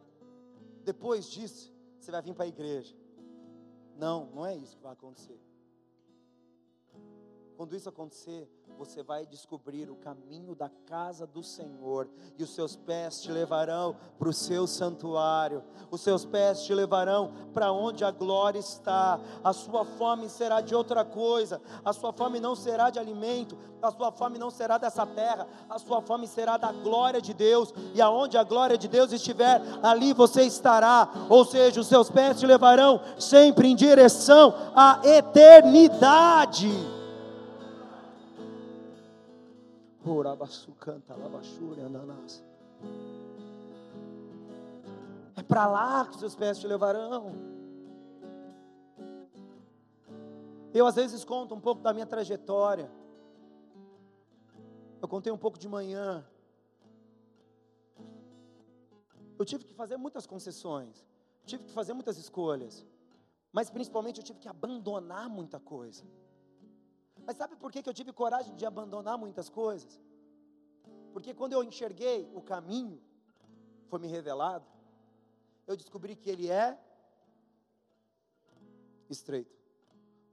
Speaker 1: depois disso, você vai vir para a igreja. Não, não é isso que vai acontecer. Quando isso acontecer, você vai descobrir o caminho da casa do Senhor, e os seus pés te levarão para o seu santuário, os seus pés te levarão para onde a glória está. A sua fome será de outra coisa, a sua fome não será de alimento, a sua fome não será dessa terra, a sua fome será da glória de Deus, e aonde a glória de Deus estiver, ali você estará. Ou seja, os seus pés te levarão sempre em direção à eternidade. É para lá que seus pés te levarão. Eu às vezes conto um pouco da minha trajetória. Eu contei um pouco de manhã. Eu tive que fazer muitas concessões, tive que fazer muitas escolhas, mas principalmente eu tive que abandonar muita coisa. Mas sabe por que, que eu tive coragem de abandonar muitas coisas? Porque quando eu enxerguei o caminho, foi me revelado, eu descobri que ele é estreito.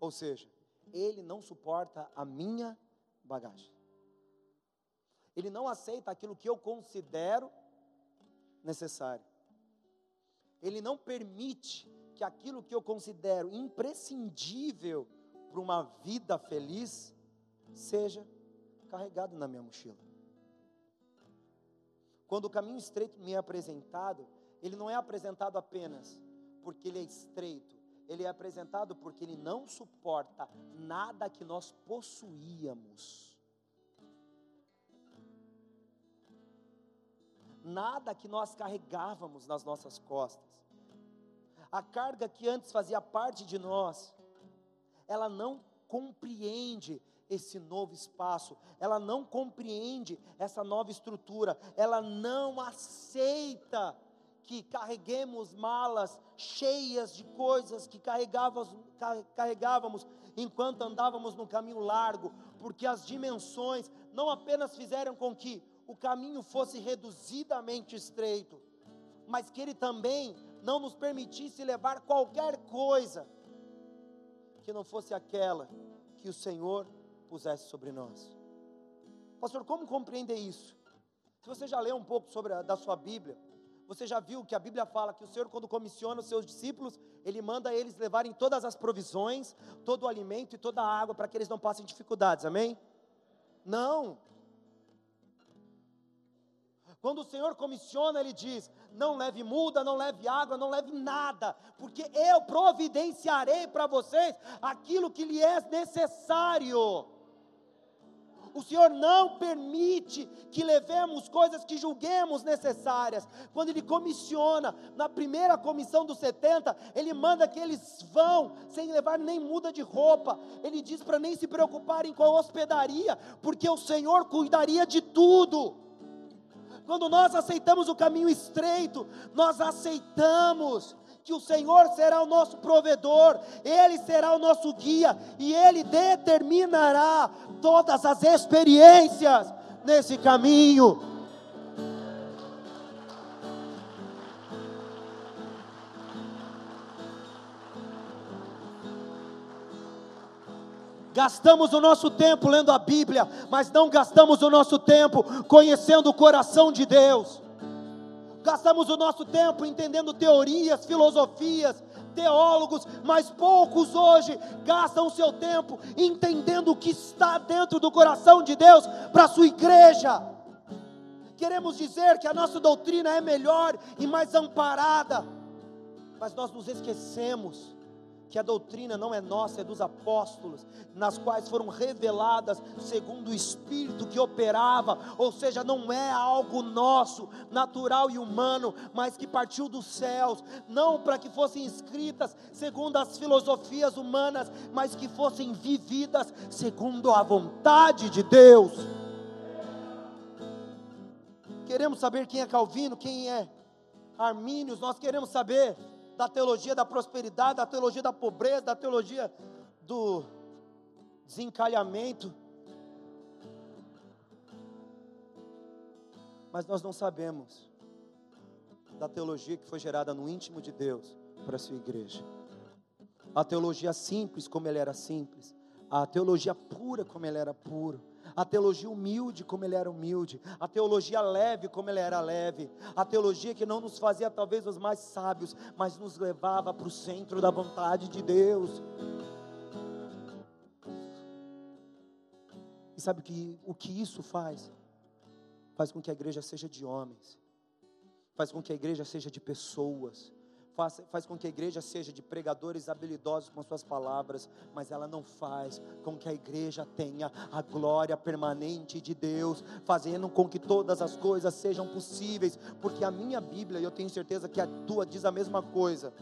Speaker 1: Ou seja, ele não suporta a minha bagagem. Ele não aceita aquilo que eu considero necessário. Ele não permite que aquilo que eu considero imprescindível para uma vida feliz seja carregado na minha mochila. Quando o caminho estreito me é apresentado, ele não é apresentado apenas porque ele é estreito, ele é apresentado porque ele não suporta nada que nós possuíamos. Nada que nós carregávamos nas nossas costas. A carga que antes fazia parte de nós, ela não compreende esse novo espaço, ela não compreende essa nova estrutura, ela não aceita que carreguemos malas cheias de coisas que carregávamos, carregávamos enquanto andávamos no caminho largo, porque as dimensões não apenas fizeram com que o caminho fosse reduzidamente estreito, mas que ele também não nos permitisse levar qualquer coisa que não fosse aquela que o Senhor pusesse sobre nós. Pastor, como compreender isso? Se você já leu um pouco sobre a, da sua Bíblia, você já viu que a Bíblia fala que o Senhor, quando comissiona os seus discípulos, Ele manda eles levarem todas as provisões, todo o alimento e toda a água para que eles não passem dificuldades, amém? Não, quando o Senhor comissiona, Ele diz: não leve muda, não leve água, não leve nada, porque eu providenciarei para vocês aquilo que lhe é necessário. O Senhor não permite que levemos coisas que julguemos necessárias. Quando Ele comissiona, na primeira comissão dos 70, Ele manda que eles vão sem levar nem muda de roupa. Ele diz para nem se preocuparem com a hospedaria, porque o Senhor cuidaria de tudo. Quando nós aceitamos o caminho estreito, nós aceitamos que o Senhor será o nosso provedor, Ele será o nosso guia e Ele determinará todas as experiências nesse caminho. Gastamos o nosso tempo lendo a Bíblia, mas não gastamos o nosso tempo conhecendo o coração de Deus. Gastamos o nosso tempo entendendo teorias, filosofias, teólogos, mas poucos hoje gastam o seu tempo entendendo o que está dentro do coração de Deus para a sua igreja. Queremos dizer que a nossa doutrina é melhor e mais amparada, mas nós nos esquecemos que a doutrina não é nossa, é dos apóstolos, nas quais foram reveladas segundo o Espírito que operava, ou seja, não é algo nosso, natural e humano, mas que partiu dos céus, não para que fossem escritas segundo as filosofias humanas, mas que fossem vividas segundo a vontade de Deus. Queremos saber quem é Calvino, quem é Armínios, nós queremos saber da teologia da prosperidade, da teologia da pobreza, da teologia do desencalhamento. Mas nós não sabemos da teologia que foi gerada no íntimo de Deus para a sua igreja. A teologia simples, como ele era simples. A teologia pura, como ele era puro. A teologia humilde, como ele era humilde. A teologia leve, como ele era leve. A teologia que não nos fazia talvez os mais sábios, mas nos levava para o centro da vontade de Deus. E sabe que, o que isso faz? Faz com que a igreja seja de homens, faz com que a igreja seja de pessoas, faz, faz com que a igreja seja de pregadores habilidosos com suas palavras, mas ela não faz com que a igreja tenha a glória permanente de Deus, fazendo com que todas as coisas sejam possíveis, porque a minha Bíblia, e eu tenho certeza que a tua diz a mesma coisa.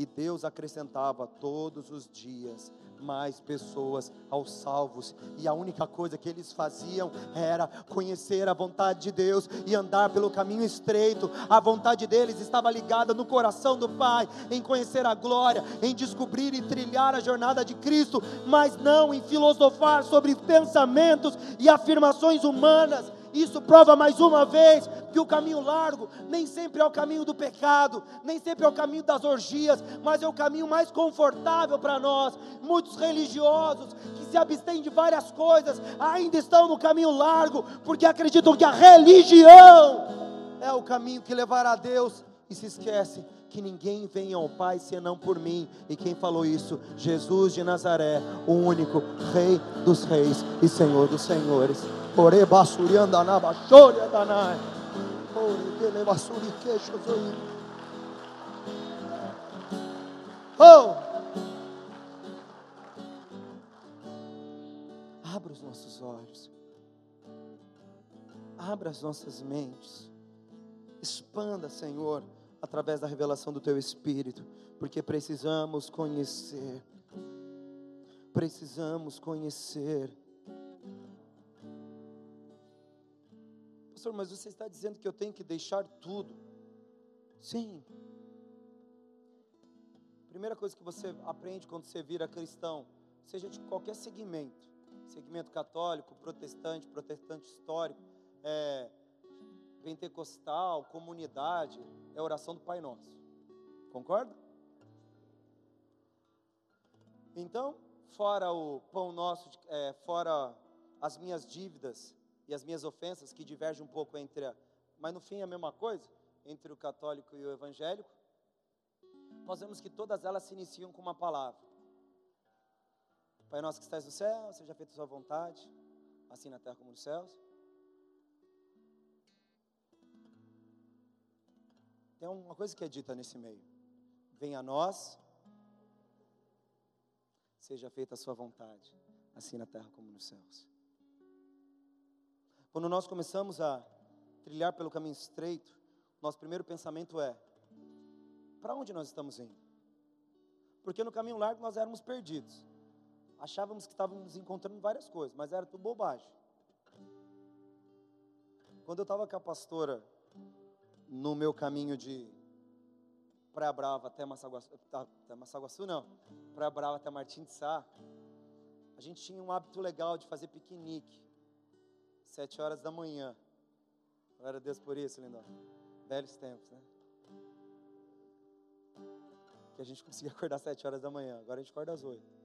Speaker 1: E Deus acrescentava todos os dias mais pessoas aos salvos, e a única coisa que eles faziam era conhecer a vontade de Deus e andar pelo caminho estreito. A vontade deles estava ligada no coração do Pai, em conhecer a glória, em descobrir e trilhar a jornada de Cristo, mas não em filosofar sobre pensamentos e afirmações humanas isso prova mais uma vez que o caminho largo nem sempre é o caminho do pecado, nem sempre é o caminho das orgias, mas é o caminho mais confortável para nós. Muitos religiosos que se abstêm de várias coisas ainda estão no caminho largo, porque acreditam que a religião é o caminho que levará a Deus e se esquecem que ninguém venha ao Pai senão por mim. E quem falou isso? Jesus de Nazaré, o único Rei dos Reis e Senhor dos Senhores. Ore basuri andana bashori andanai. Ore dele basuri queixo zoim. Oh! Abra os nossos olhos. Abra as nossas mentes. Expanda, Senhor, através da revelação do Teu Espírito, porque precisamos conhecer. Precisamos conhecer Pastor, mas você está dizendo que eu tenho que deixar tudo. Sim. Primeira coisa que você aprende quando você vira cristão, seja de qualquer segmento, segmento católico, protestante, protestante histórico, é, pentecostal, comunidade, é a oração do Pai Nosso. Concorda? Então, fora o pão nosso, é, fora as minhas dívidas, e as minhas ofensas, que divergem um pouco entre a. Mas no fim é a mesma coisa, entre o católico e o evangélico. Nós vemos que todas elas se iniciam com uma palavra. Pai nosso que estás no céu, seja feita a sua vontade, assim na terra como nos céus. Tem uma coisa que é dita nesse meio. Venha a nós, seja feita a sua vontade, assim na terra como nos céus. Quando nós começamos a trilhar pelo caminho estreito, nosso primeiro pensamento é: para onde nós estamos indo? Porque no caminho largo nós éramos perdidos. Achávamos que estávamos encontrando várias coisas, mas era tudo bobagem. Quando eu estava com a pastora no meu caminho de Praia Brava até Massaguaçu, tá, até não, Praia Brava até Martim de Sá, a gente tinha um hábito legal de fazer piquenique sete horas da manhã. Glória a Deus por isso, Lindão. Velhos tempos, né? Que a gente conseguia acordar sete horas da manhã. Agora a gente acorda às oito.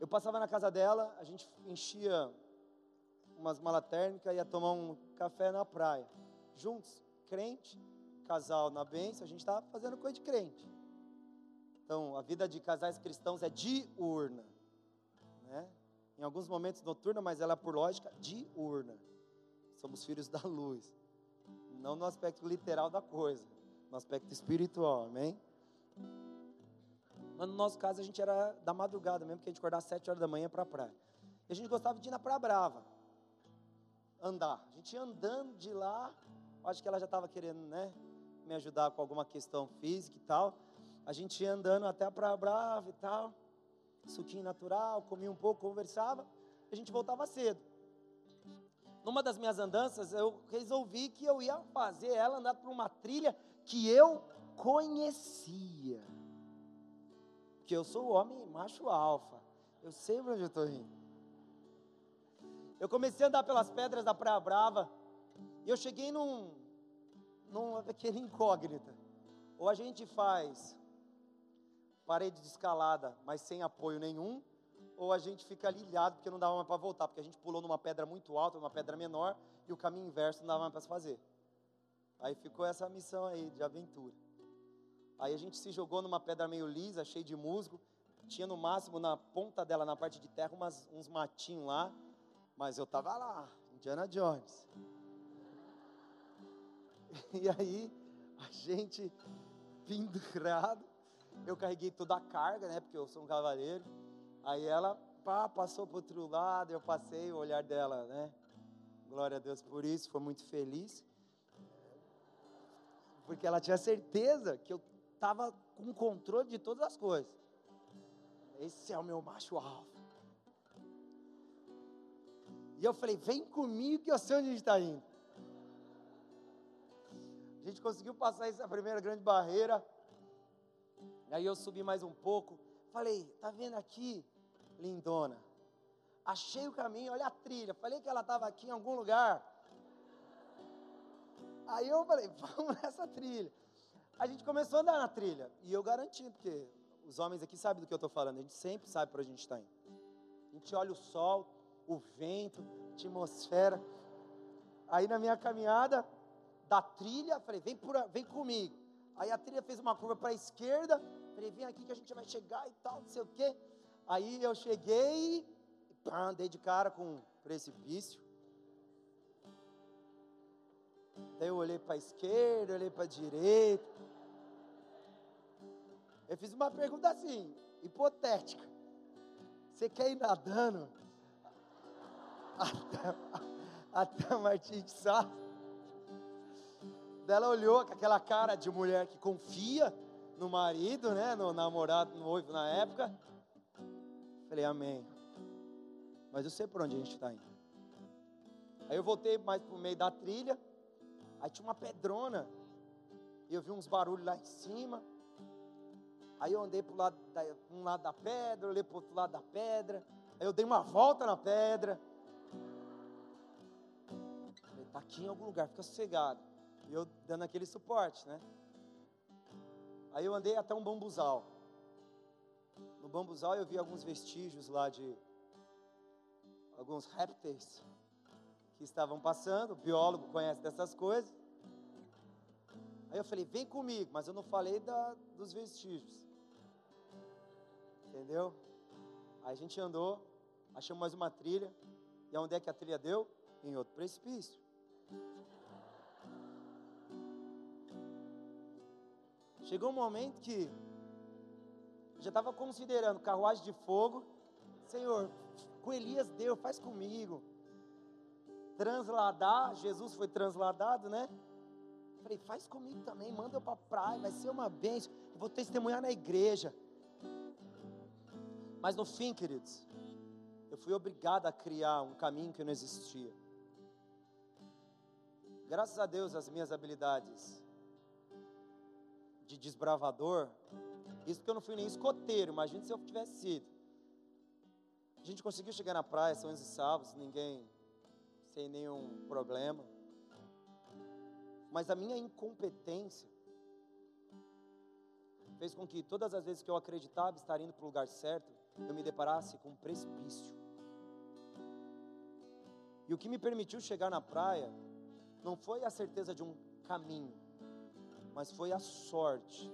Speaker 1: Eu passava na casa dela, a gente enchia umas malas térmicas, ia tomar um café na praia. Juntos, crente, casal na bênção, a gente estava fazendo coisa de crente. Então, a vida de casais cristãos é diurna. Em alguns momentos noturna, mas ela é por lógica diurna. Somos filhos da luz. Não no aspecto literal da coisa, no aspecto espiritual, amém? Mas no nosso caso a gente era da madrugada mesmo, porque a gente acordava às sete horas da manhã para a praia. E a gente gostava de ir na Praia Brava, andar. A gente ia andando de lá, acho que ela já estava querendo, né, me ajudar com alguma questão física e tal. A gente ia andando até a Praia Brava e tal suquinho natural, comia um pouco, conversava, a gente voltava cedo. Numa das minhas andanças, eu resolvi que eu ia fazer ela andar por uma trilha que eu conhecia. Porque eu sou homem macho alfa. Eu sei onde eu estou indo. Eu comecei a andar pelas pedras da Praia Brava. E eu cheguei num, num pequena incógnita. Ou a gente faz parede de escalada, mas sem apoio nenhum, ou a gente fica ali ilhado porque não dava mais para voltar, porque a gente pulou numa pedra muito alta, numa pedra menor, e o caminho inverso não dava mais para se fazer. Aí ficou essa missão aí de aventura. Aí a gente se jogou numa pedra meio lisa, cheia de musgo, tinha no máximo na ponta dela, na parte de terra, umas, uns matinhos lá, mas eu tava lá, Indiana Jones. <laughs> E aí, a gente pendurado, eu carreguei toda a carga, né, porque eu sou um cavaleiro. Aí ela pá, passou para outro lado, eu passei o olhar dela, né? Glória a Deus por isso, foi muito feliz. Porque ela tinha certeza que eu estava com controle de todas as coisas. Esse é o meu macho alfa. E eu falei: vem comigo que eu sei onde a gente está indo. A gente conseguiu passar essa primeira grande barreira. Aí eu subi mais um pouco. Falei, tá vendo aqui, lindona? Achei o caminho, olha a trilha. Falei que ela estava aqui em algum lugar. Aí eu falei, <laughs> vamos nessa trilha. A gente começou a andar na trilha. E eu garanti, porque os homens aqui sabem do que eu estou falando. A gente sempre sabe para onde a gente está indo. A gente olha o sol, o vento, a atmosfera. Aí na minha caminhada da trilha, falei, vem, por, vem comigo. Aí a trilha fez uma curva para a esquerda, Falei, vem aqui que a gente vai chegar e tal, não sei o quê. Aí eu cheguei, pá, dei de cara com um precipício. Daí eu olhei para a esquerda, olhei para a direita. Eu fiz uma pergunta assim, hipotética. Você quer ir nadando <laughs> até, até Martins de Sá? Ela olhou com aquela cara de mulher que confia no marido, né? No namorado, no noivo na época. Falei, amém. Mas eu sei por onde a gente está indo. Aí eu voltei mais para o meio da trilha. Aí tinha uma pedrona. E eu vi uns barulhos lá em cima. Aí eu andei para lado da, um lado da pedra, olhei para o outro lado da pedra. Aí eu dei uma volta na pedra. Falei, tá aqui em algum lugar, fica sossegado. Dando aquele suporte, né? Aí eu andei até um bambuzal. No bambuzal eu vi alguns vestígios lá de alguns répteis que estavam passando. O biólogo conhece dessas coisas. Aí eu falei, vem comigo, mas eu não falei da, dos vestígios. Entendeu? Aí a gente andou, achamos mais uma trilha. E onde é que a trilha deu? Em outro precipício. Chegou um momento que já estava considerando carruagem de fogo. Senhor, com Elias deu, faz comigo. Transladar, Jesus foi transladado, né? Falei, faz comigo também, manda eu para a praia, vai ser uma bênção. Eu vou testemunhar na igreja. Mas no fim, queridos, eu fui obrigado a criar um caminho que não existia. Graças a Deus, as minhas habilidades de desbravador. Isso porque eu não fui nem escoteiro, imagina se eu tivesse sido. A gente conseguiu chegar na praia, são e salvos, ninguém sem nenhum problema. Mas a minha incompetência fez com que todas as vezes que eu acreditava estar indo para o lugar certo, eu me deparasse com um precipício. E o que me permitiu chegar na praia não foi a certeza de um caminho, mas foi a sorte,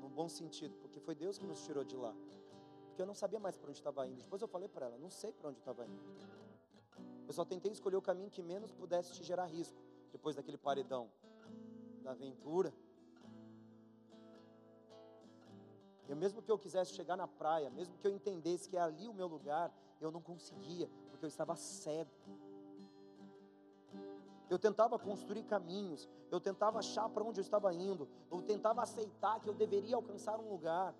Speaker 1: no bom sentido, porque foi Deus que nos tirou de lá. Porque eu não sabia mais para onde estava indo. Depois eu falei para ela, não sei para onde estava indo. Eu só tentei escolher o caminho que menos pudesse te gerar risco, depois daquele paredão da aventura. E mesmo que eu quisesse chegar na praia, mesmo que eu entendesse que é ali o meu lugar, eu não conseguia, porque eu estava cego eu tentava construir caminhos, eu tentava achar para onde eu estava indo, eu tentava aceitar que eu deveria alcançar um lugar.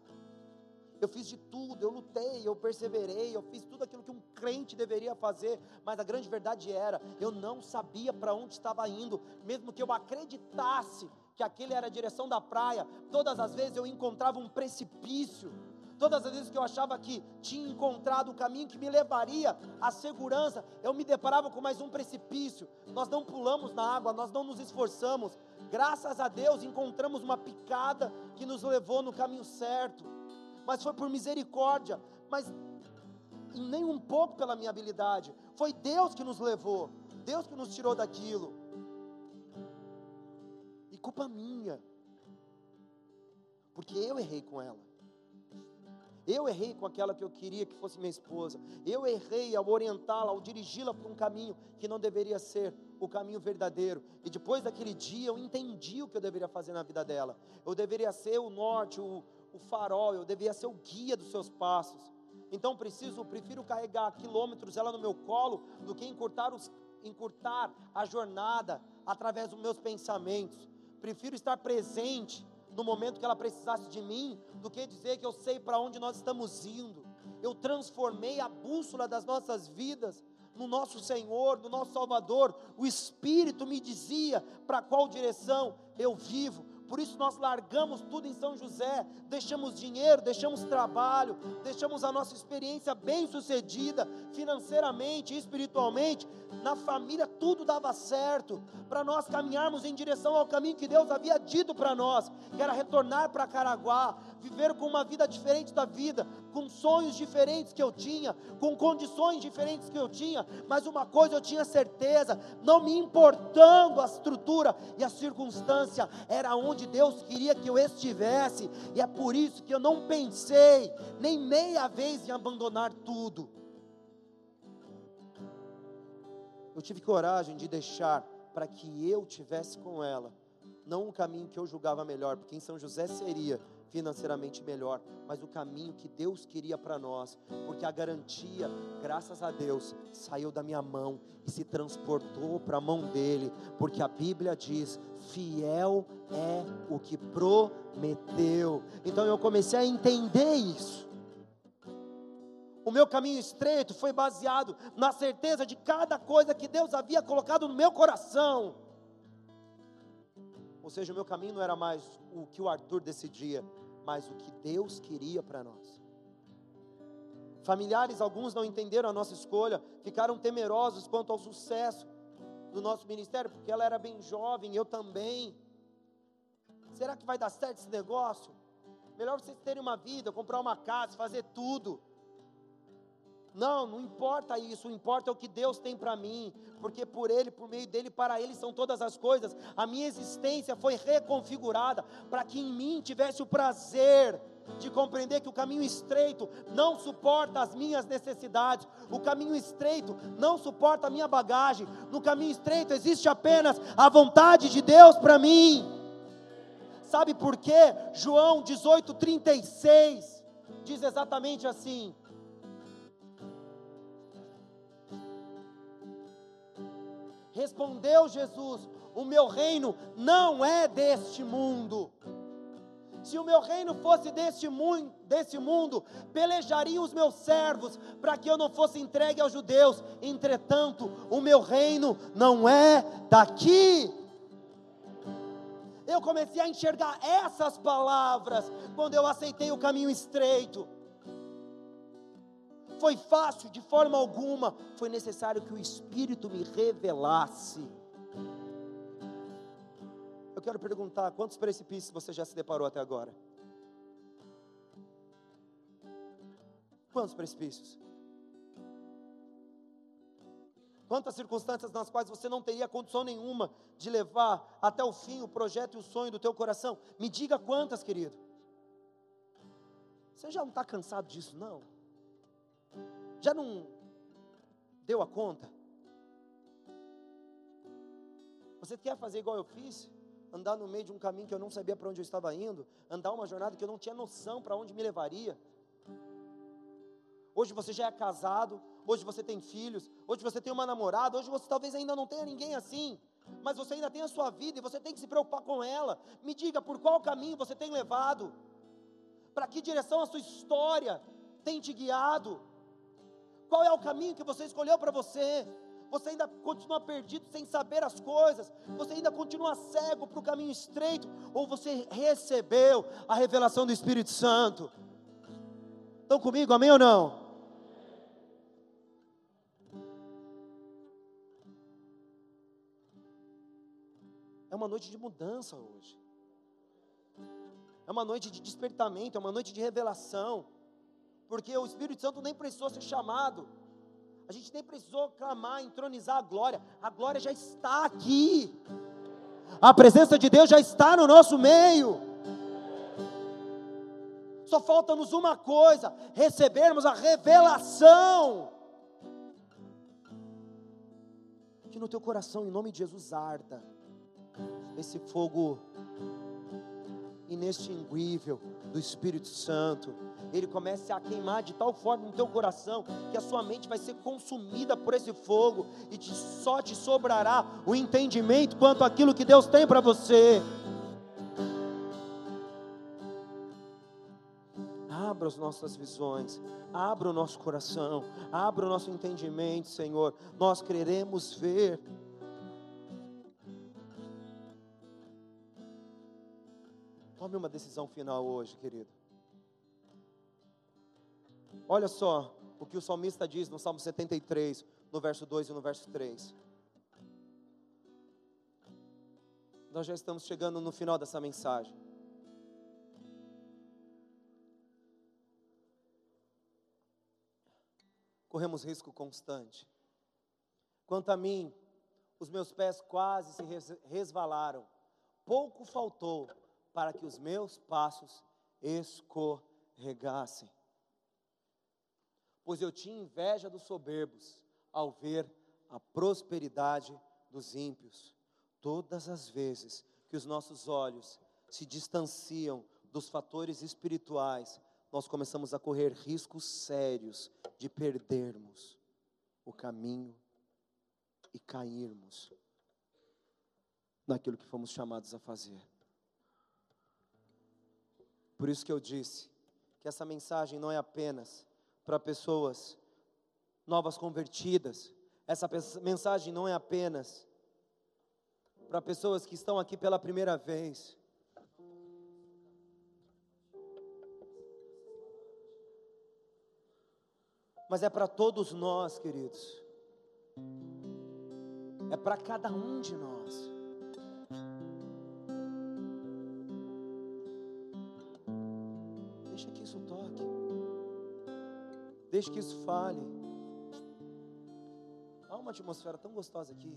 Speaker 1: Eu fiz de tudo, eu lutei, eu perseverei, eu fiz tudo aquilo que um crente deveria fazer, mas a grande verdade era, eu não sabia para onde estava indo, mesmo que eu acreditasse que aquele era a direção da praia, todas as vezes eu encontrava um precipício, Todas as vezes que eu achava que tinha encontrado o caminho que me levaria à segurança, eu me deparava com mais um precipício. Nós não pulamos na água, nós não nos esforçamos. Graças a Deus encontramos uma picada que nos levou no caminho certo. Mas foi por misericórdia, mas nem um pouco pela minha habilidade. Foi Deus que nos levou, Deus que nos tirou daquilo. E culpa minha, porque eu errei com ela. Eu errei com aquela que eu queria que fosse minha esposa. Eu errei ao orientá-la, ao dirigi-la para um caminho que não deveria ser o caminho verdadeiro. E depois daquele dia eu entendi o que eu deveria fazer na vida dela. Eu deveria ser o norte, o, o farol, eu deveria ser o guia dos seus passos. Então preciso, prefiro carregar quilômetros ela no meu colo do que encurtar, os, encurtar a jornada através dos meus pensamentos. Prefiro estar presente no momento que ela precisasse de mim, do que dizer que eu sei para onde nós estamos indo. Eu transformei a bússola das nossas vidas no nosso Senhor, no nosso Salvador. O Espírito me dizia para qual direção eu vivo. Por isso nós largamos tudo em São José, deixamos dinheiro, deixamos trabalho, deixamos a nossa experiência bem sucedida, financeiramente, espiritualmente, na família tudo dava certo, para nós caminharmos em direção ao caminho que Deus havia dito para nós, que era retornar para Caraguá, viver com uma vida diferente da vida, com sonhos diferentes que eu tinha, com condições diferentes que eu tinha, mas uma coisa eu tinha certeza, não me importando a estrutura e a circunstância, era onde Deus queria que eu estivesse, e é por isso que eu não pensei nem meia vez em abandonar tudo. Eu tive coragem de deixar para que eu tivesse com ela, não um caminho que eu julgava melhor, porque em São José seria financeiramente melhor, mas o caminho que Deus queria para nós, porque a garantia, graças a Deus, saiu da minha mão e se transportou para a mão dele, porque a Bíblia diz: fiel é o que prometeu. Então eu comecei a entender isso. O meu caminho estreito foi baseado na certeza de cada coisa que Deus havia colocado no meu coração. Ou seja, o meu caminho não era mais o que o Arthur decidia, mas o que Deus queria para nós. Familiares, alguns não entenderam a nossa escolha, ficaram temerosos quanto ao sucesso do nosso ministério, porque ela era bem jovem, eu também. Será que vai dar certo esse negócio? Melhor vocês terem uma vida, comprar uma casa, fazer tudo. Não, não importa isso, o importa é o que Deus tem para mim, porque por Ele, por meio dEle, para Ele são todas as coisas. A minha existência foi reconfigurada para que em mim tivesse o prazer de compreender que o caminho estreito não suporta as minhas necessidades, o caminho estreito não suporta a minha bagagem, no caminho estreito existe apenas a vontade de Deus para mim. Sabe por quê? João 18,36 diz exatamente assim: Respondeu Jesus: O meu reino não é deste mundo. Se o meu reino fosse deste mundo, desse mundo, pelejariam os meus servos para que eu não fosse entregue aos judeus. Entretanto, o meu reino não é daqui. Eu comecei a enxergar essas palavras quando eu aceitei o caminho estreito. Foi fácil de forma alguma, foi necessário que o Espírito me revelasse. Eu quero perguntar: quantos precipícios você já se deparou até agora? Quantos precipícios? Quantas circunstâncias nas quais você não teria condição nenhuma de levar até o fim o projeto e o sonho do teu coração? Me diga quantas, querido. Você já não está cansado disso, não? Já não deu a conta? Você quer fazer igual eu fiz? Andar no meio de um caminho que eu não sabia para onde eu estava indo, andar uma jornada que eu não tinha noção para onde me levaria. Hoje você já é casado, hoje você tem filhos, hoje você tem uma namorada, hoje você talvez ainda não tenha ninguém assim, mas você ainda tem a sua vida e você tem que se preocupar com ela. Me diga por qual caminho você tem levado, para que direção a sua história tem te guiado. Qual é o caminho que você escolheu para você? Você ainda continua perdido sem saber as coisas? Você ainda continua cego para o caminho estreito? Ou você recebeu a revelação do Espírito Santo? Estão comigo, amém ou não? É uma noite de mudança hoje. É uma noite de despertamento, é uma noite de revelação. Porque o Espírito Santo nem precisou ser chamado. A gente nem precisou clamar, entronizar a glória. A glória já está aqui. A presença de Deus já está no nosso meio. Só falta-nos uma coisa: recebermos a revelação. Que no teu coração, em nome de Jesus, arda esse fogo inextinguível do Espírito Santo. Ele comece a queimar de tal forma no teu coração que a sua mente vai ser consumida por esse fogo e te, só te sobrará o entendimento quanto aquilo que Deus tem para você. Abra as nossas visões, abra o nosso coração, abra o nosso entendimento, Senhor. Nós queremos ver. Tome uma decisão final hoje, querido. Olha só o que o salmista diz no Salmo 73, no verso 2 e no verso 3. Nós já estamos chegando no final dessa mensagem. corremos risco constante. Quanto a mim, os meus pés quase se resvalaram. Pouco faltou para que os meus passos escorregassem. Pois eu tinha inveja dos soberbos ao ver a prosperidade dos ímpios. Todas as vezes que os nossos olhos se distanciam dos fatores espirituais, nós começamos a correr riscos sérios de perdermos o caminho e cairmos naquilo que fomos chamados a fazer. Por isso que eu disse que essa mensagem não é apenas para pessoas novas convertidas, essa mensagem não é apenas para pessoas que estão aqui pela primeira vez. mas é para todos nós, queridos. É para cada um de nós. Deixa que isso fale. Há uma atmosfera tão gostosa aqui.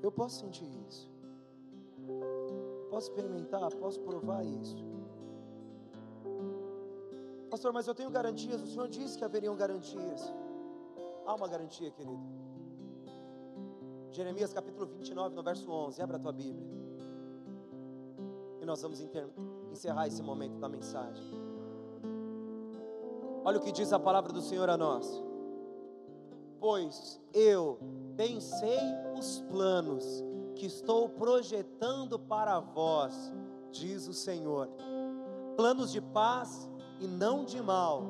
Speaker 1: Eu posso sentir isso. Posso experimentar, posso provar isso. Pastor, mas eu tenho garantias. O Senhor disse que haveriam garantias. Há uma garantia, querido. Jeremias capítulo 29, no verso 11. Abra a tua Bíblia. E nós vamos encerrar esse momento da mensagem. Olha o que diz a palavra do Senhor a nós. Pois eu pensei os planos que estou projetando para vós, diz o Senhor. Planos de paz e não de mal,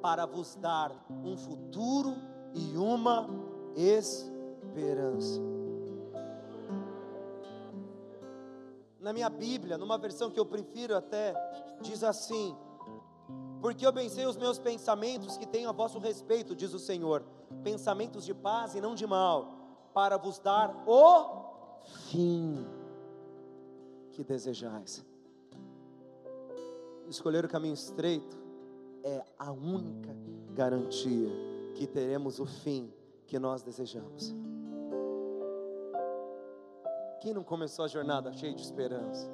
Speaker 1: para vos dar um futuro e uma esperança. Na minha Bíblia, numa versão que eu prefiro até, diz assim: Porque eu pensei os meus pensamentos que tenho a vosso respeito, diz o Senhor, pensamentos de paz e não de mal, para vos dar o fim que desejais escolher o caminho estreito é a única garantia que teremos o fim que nós desejamos. Quem não começou a jornada cheio de esperança?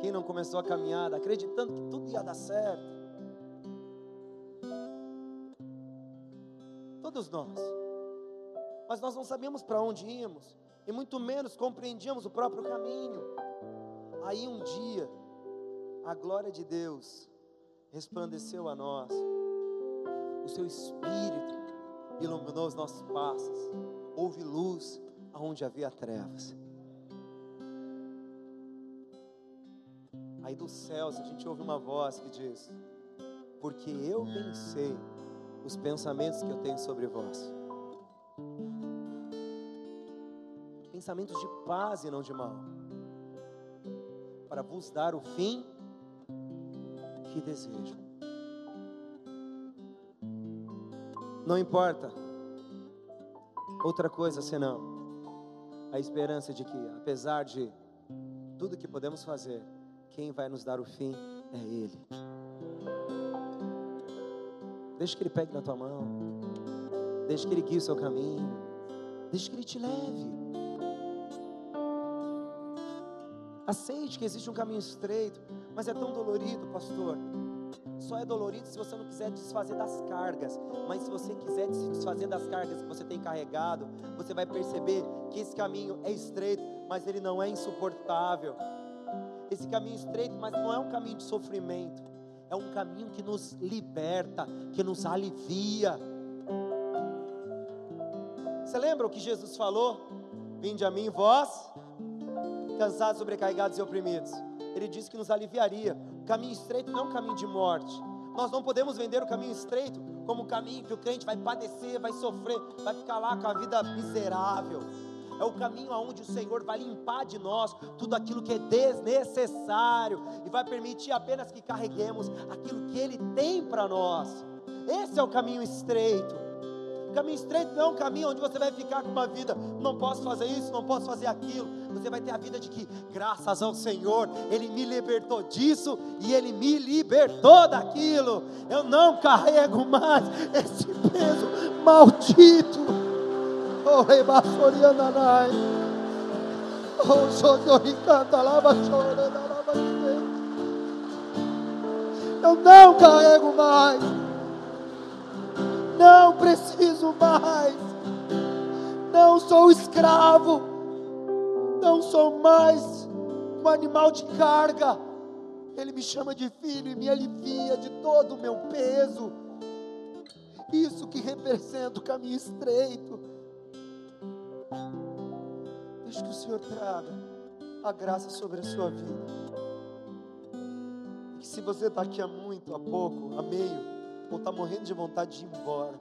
Speaker 1: Quem não começou a caminhada acreditando que tudo ia dar certo? Todos nós. Mas nós não sabíamos para onde íamos, e muito menos compreendíamos o próprio caminho. Aí um dia, a glória de Deus resplandeceu a nós, o seu Espírito iluminou os nossos passos, houve luz aonde havia trevas. Aí dos céus a gente ouve uma voz que diz: Porque eu pensei os pensamentos que eu tenho sobre vós. Pensamentos de paz e não de mal, para vos dar o fim que desejam. Não importa outra coisa senão a esperança de que, apesar de tudo que podemos fazer, quem vai nos dar o fim é Ele. Deixa que Ele pegue na tua mão, deixa que Ele guie o seu caminho, deixa que Ele te leve. Aceite que existe um caminho estreito, mas é tão dolorido, pastor. Só é dolorido se você não quiser desfazer das cargas. Mas se você quiser se desfazer das cargas que você tem carregado, você vai perceber que esse caminho é estreito, mas ele não é insuportável. Esse caminho estreito, mas não é um caminho de sofrimento. É um caminho que nos liberta, que nos alivia. Você lembra o que Jesus falou? Vinde a mim, vós, cansados, sobrecarregados e oprimidos. Ele disse que nos aliviaria. O caminho estreito não é um caminho de morte. Nós não podemos vender o caminho estreito como um caminho que o crente vai padecer, vai sofrer, vai ficar lá com a vida miserável. É o caminho aonde o Senhor vai limpar de nós tudo aquilo que é desnecessário e vai permitir apenas que carreguemos aquilo que Ele tem para nós. Esse é o caminho estreito. O caminho estreito não é um caminho onde você vai ficar com uma vida, não posso fazer isso, não posso fazer aquilo. Você vai ter a vida de que, graças ao Senhor, Ele me libertou disso e Ele me libertou daquilo. Eu não carrego mais esse peso maldito. Oh, Rebassoriananai. Oh, Sodoricanta, lava chorando, lava Eu não carrego mais não preciso mais, não sou escravo, não sou mais um animal de carga. Ele me chama de filho e me alivia de todo o meu peso. Isso que representa o caminho estreito. Deixa que o Senhor traga a graça sobre a sua vida. E que se você está aqui há muito, há pouco, há meio, ou está morrendo de vontade de ir embora,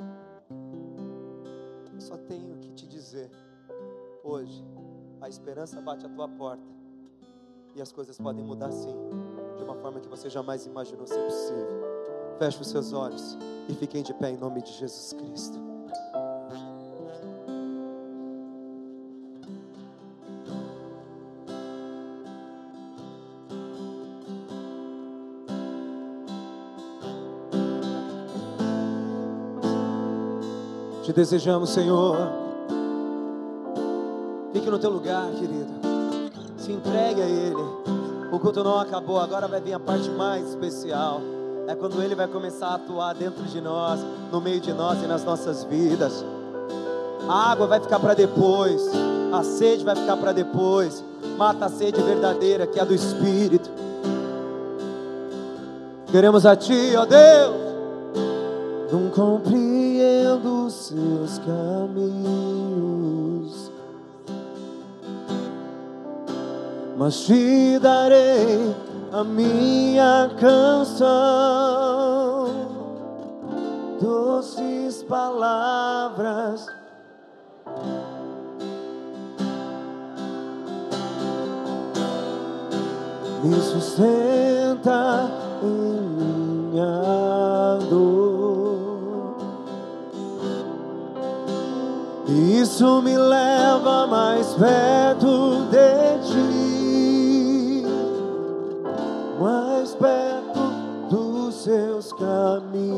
Speaker 1: só tenho que te dizer: hoje, a esperança bate à tua porta e as coisas podem mudar sim, de uma forma que você jamais imaginou ser possível. Feche os seus olhos e fiquem de pé em nome de Jesus Cristo. Te desejamos, Senhor. Fique no teu lugar, querido. Se entregue a Ele. O culto não acabou, agora vai vir a parte mais especial. É quando Ele vai começar a atuar dentro de nós, no meio de nós e nas nossas vidas. A água vai ficar para depois, a sede vai ficar para depois. Mata a sede verdadeira, que é a do Espírito. Queremos a Ti, ó Deus. Não compreendo os seus caminhos, mas te darei a minha canção, doces palavras. Me sustenta Isso me leva mais perto de ti, mais perto dos seus caminhos.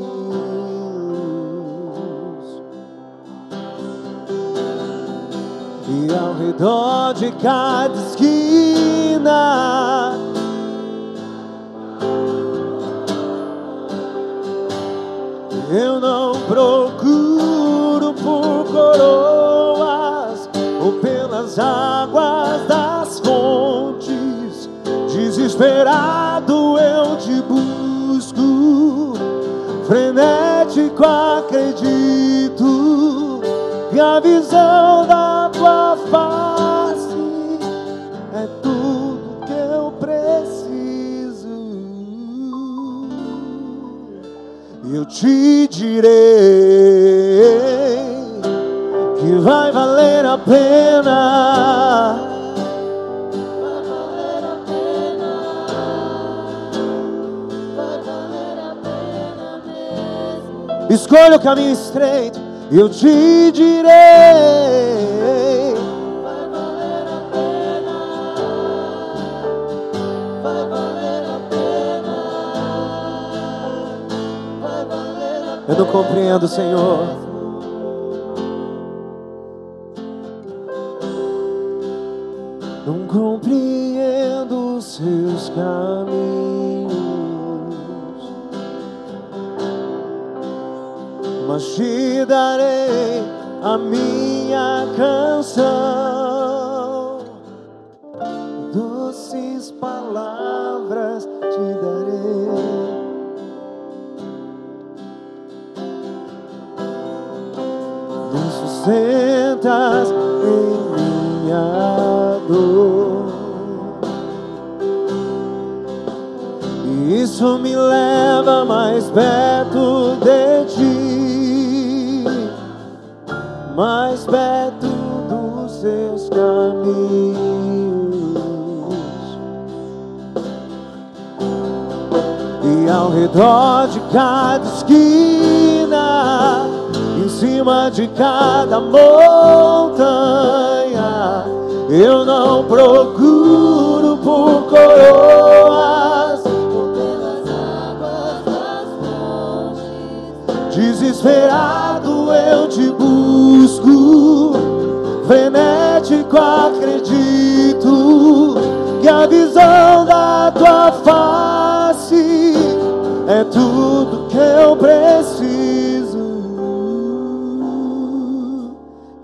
Speaker 1: E ao redor de cada esquina, eu não procuro águas das fontes. Desesperado eu te busco, frenético acredito que a visão da tua face é tudo que eu preciso. Eu te direi vai valer a pena. Vai valer a pena. Vai valer Escolha o caminho estreito, eu te direi.
Speaker 2: Vai valer a pena. Vai valer a pena. Vai valer a pena.
Speaker 1: Eu não compreendo, Senhor. Seus caminhos, mas te darei a minha canção. Doces palavras te darei. Me sustentas em minha dor. Isso me leva mais perto de ti, mais perto dos seus caminhos. E ao redor de cada esquina, em cima de cada montanha, eu não procuro por coroas, desesperado eu te busco, frenético acredito que a visão da tua face é tudo que eu preciso.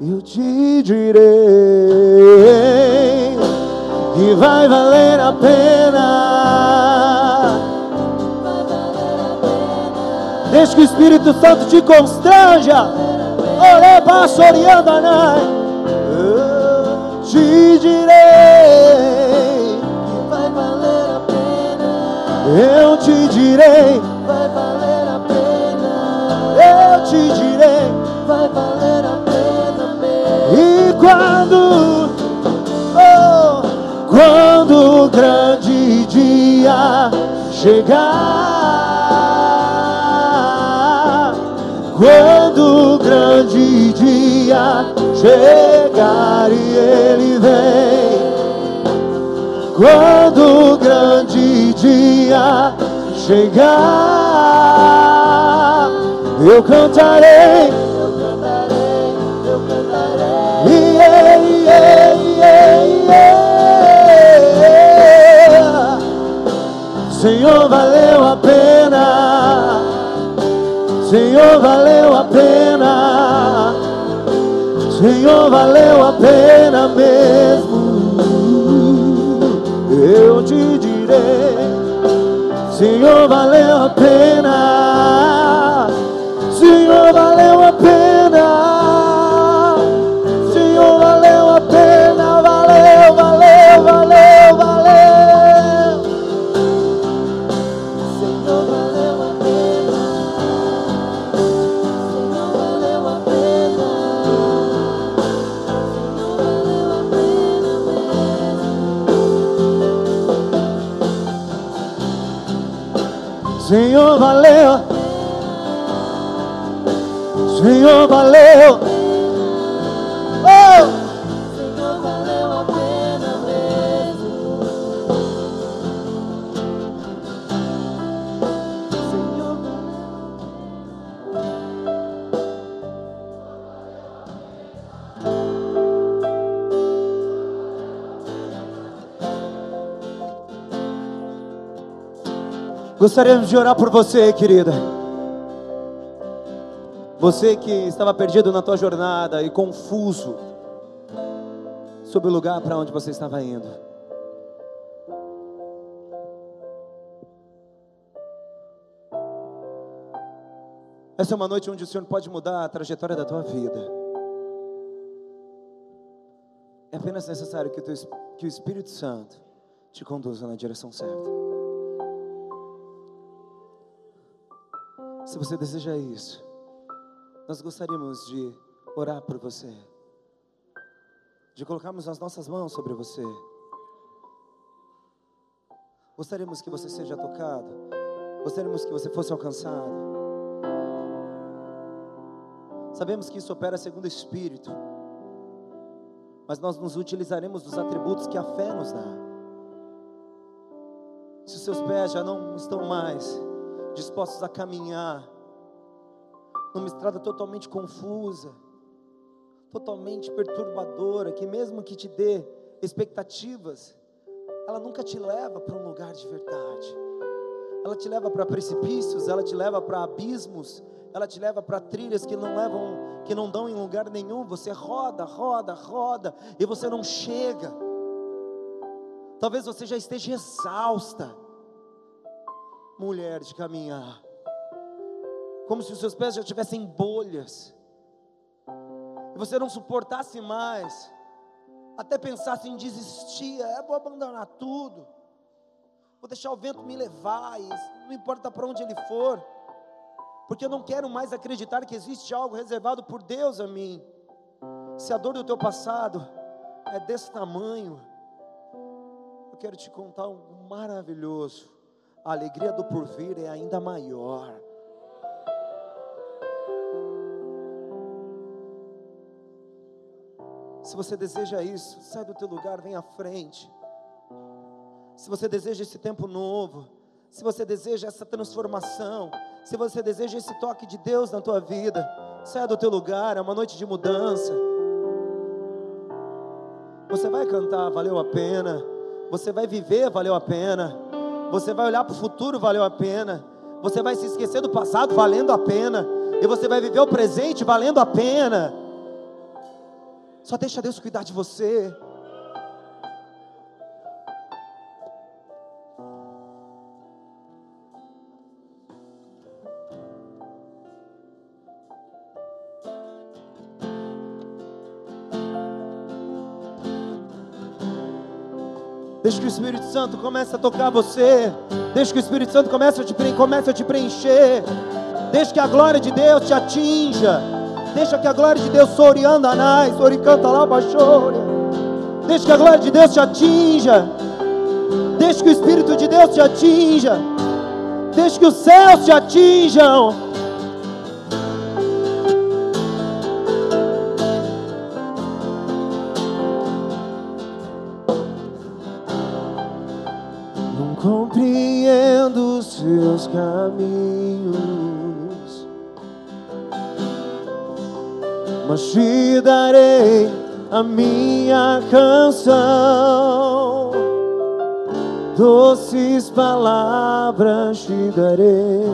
Speaker 1: Eu te direi que vai valer a pena. Deixa que o Espírito Santo te constranja. Ore passo oriando Eu te direi,
Speaker 2: Vai valer a pena.
Speaker 1: eu te direi,
Speaker 2: Vai valer a pena.
Speaker 1: eu te direi.
Speaker 2: Vai valer a pena mesmo.
Speaker 1: E quando, oh, quando o grande dia chegar, quando o grande dia chegar e ele vem, quando o grande dia chegar, eu cantarei.
Speaker 2: Eu cantarei, eu cantarei.
Speaker 1: Yeah, yeah, yeah, yeah. Senhor, valeu Senhor, valeu a pena. Senhor, valeu a pena mesmo. Eu te direi. Senhor, valeu a pena. Senhor, valeu a pena. Senhor, valeu. Oh!
Speaker 2: Senhor, valeu a pena mesmo. Senhor,
Speaker 1: Gostaríamos de orar por você, querida. Você que estava perdido na tua jornada e confuso sobre o lugar para onde você estava indo. Essa é uma noite onde o Senhor pode mudar a trajetória da tua vida. É apenas necessário que teu, que o Espírito Santo te conduza na direção certa. Se você deseja isso, nós gostaríamos de orar por você, de colocarmos as nossas mãos sobre você. Gostaríamos que você seja tocado, gostaríamos que você fosse alcançado. Sabemos que isso opera segundo o Espírito, mas nós nos utilizaremos dos atributos que a fé nos dá. Se os seus pés já não estão mais dispostos a caminhar numa estrada totalmente confusa, totalmente perturbadora, que mesmo que te dê expectativas, ela nunca te leva para um lugar de verdade. Ela te leva para precipícios, ela te leva para abismos, ela te leva para trilhas que não levam, que não dão em lugar nenhum. Você roda, roda, roda e você não chega. Talvez você já esteja exausta, mulher de caminhar, como se os seus pés já tivessem bolhas, e você não suportasse mais, até pensasse em desistir, é, vou abandonar tudo, vou deixar o vento me levar, e não importa para onde ele for porque eu não quero mais acreditar que existe algo reservado por Deus a mim. Se a dor do teu passado é desse tamanho, eu quero te contar algo maravilhoso. A alegria do porvir é ainda maior. Se você deseja isso, sai do teu lugar, vem à frente. Se você deseja esse tempo novo, se você deseja essa transformação, se você deseja esse toque de Deus na tua vida, saia do teu lugar, é uma noite de mudança. Você vai cantar, valeu a pena. Você vai viver, valeu a pena. Você vai olhar para o futuro, valeu a pena. Você vai se esquecer do passado, valendo a pena. E você vai viver o presente, valendo a pena. Só deixa Deus cuidar de você. Deixa que o Espírito Santo comece a tocar você. Deixa que o Espírito Santo comece a te, comece a te preencher. Deixa que a glória de Deus te atinja. Deixa que a glória de Deus sorianda anais, oricanta lá baixoria. Deixa que a glória de Deus te atinja. Deixa que o Espírito de Deus te atinja. Deixa que os céus te atinjam. compreendo os seus caminhos, te darei a minha canção, doces palavras te darei.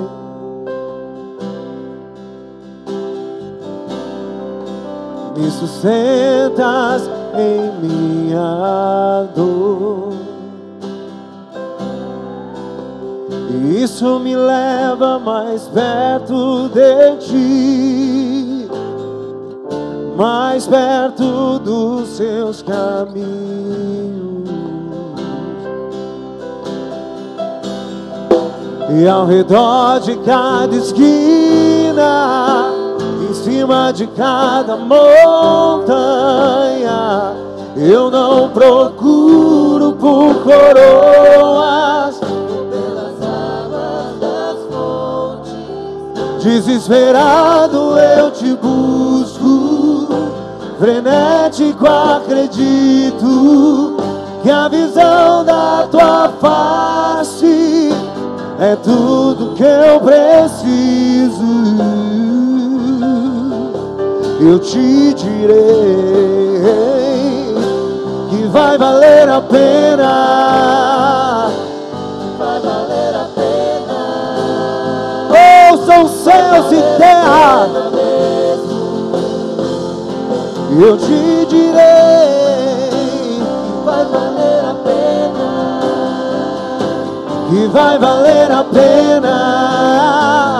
Speaker 1: Me sustentas em minha dor. Isso me leva mais perto de ti, mais perto dos seus caminhos. E ao redor de cada esquina, em cima de cada montanha, eu não procuro por coroas Desesperado eu te busco, frenético acredito que a visão da tua face é tudo que eu preciso. Eu te direi que vai valer a pena. Vai valer a pena ouçam céus e terra. Eu te direi que vai valer a pena. Que vai valer a pena.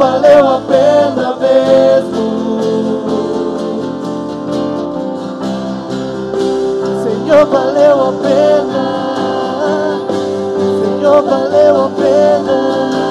Speaker 2: Valeu a pena mesmo. Senhor, valeu a pena. Senhor, valeu a pena.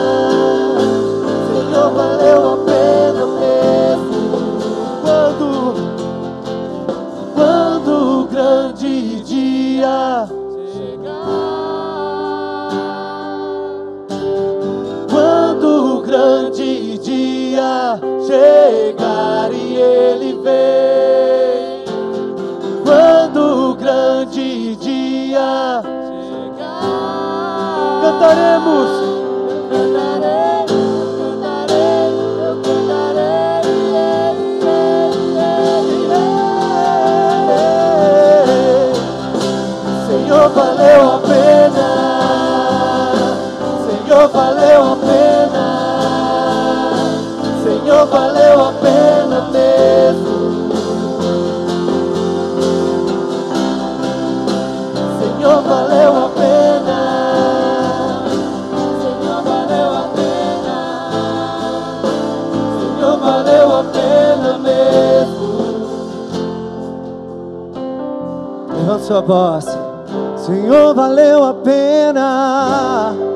Speaker 1: Voz. Senhor, valeu a pena.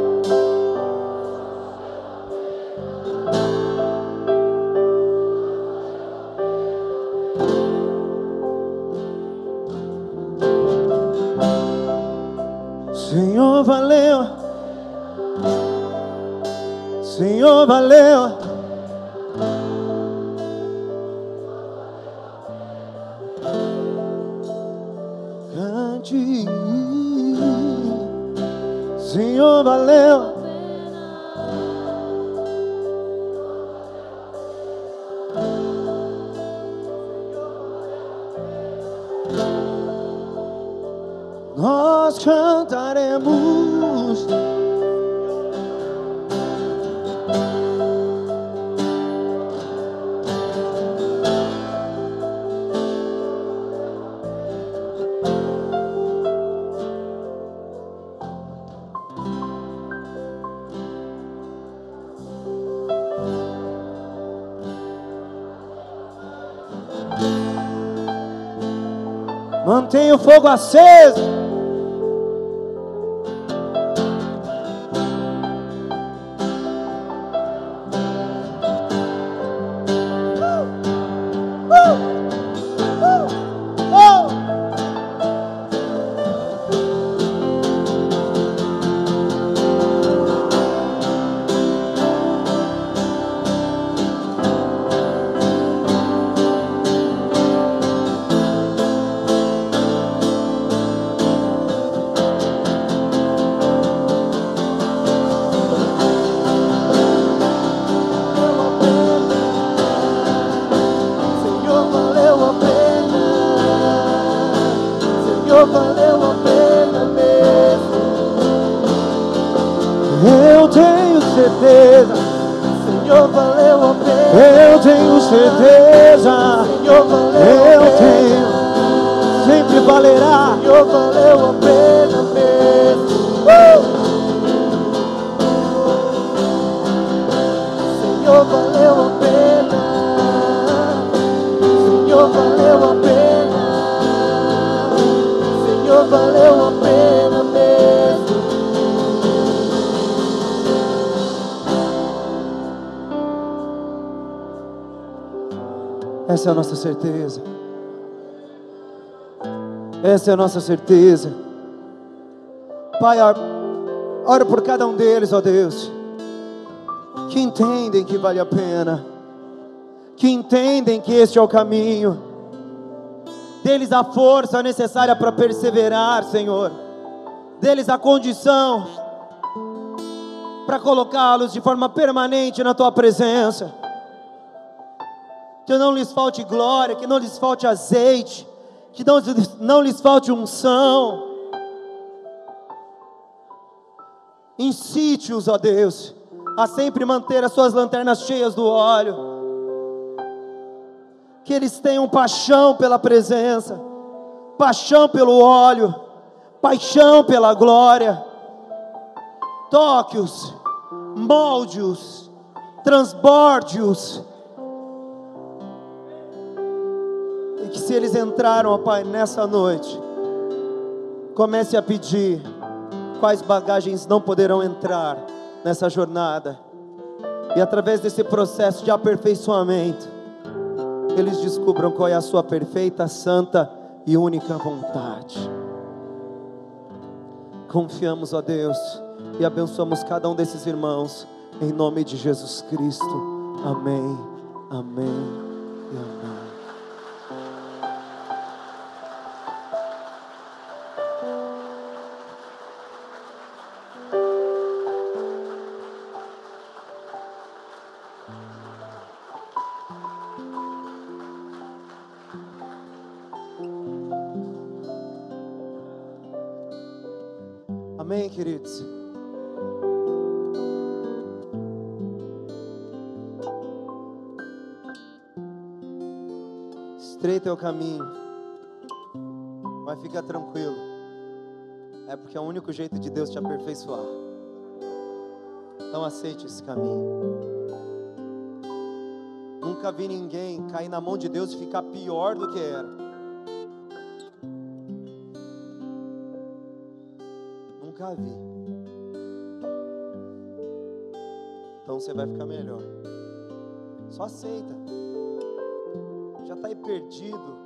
Speaker 1: O fogo aceso. Essa é a nossa certeza. Essa é a nossa certeza. Pai, ora- por cada um deles, ó Deus, que entendem que vale a pena, que entendem que este é o caminho, deles a força necessária para perseverar, Senhor, deles a condição para colocá-los de forma permanente na tua presença que não lhes falte glória, que não lhes falte azeite, que não, não lhes falte unção. Incite-os, ó Deus, a sempre manter as suas lanternas cheias do óleo, que eles tenham paixão pela presença, paixão pelo óleo, paixão pela glória. toque-os, molde-os, transborde-os. Que se eles entraram, ó Pai, nessa noite, comece a pedir quais bagagens não poderão entrar nessa jornada. E através desse processo de aperfeiçoamento, eles descubram qual é a sua perfeita, santa e única vontade. Confiamos, ó Deus, e abençoamos cada um desses irmãos, em nome de Jesus Cristo. Amém, amém. O caminho, mas fica tranquilo, é porque é o único jeito de Deus te aperfeiçoar. Então aceite esse caminho. Nunca vi ninguém cair na mão de Deus e ficar pior do que era. nunca vi. Então você vai ficar melhor. Só aceita. Está aí perdido.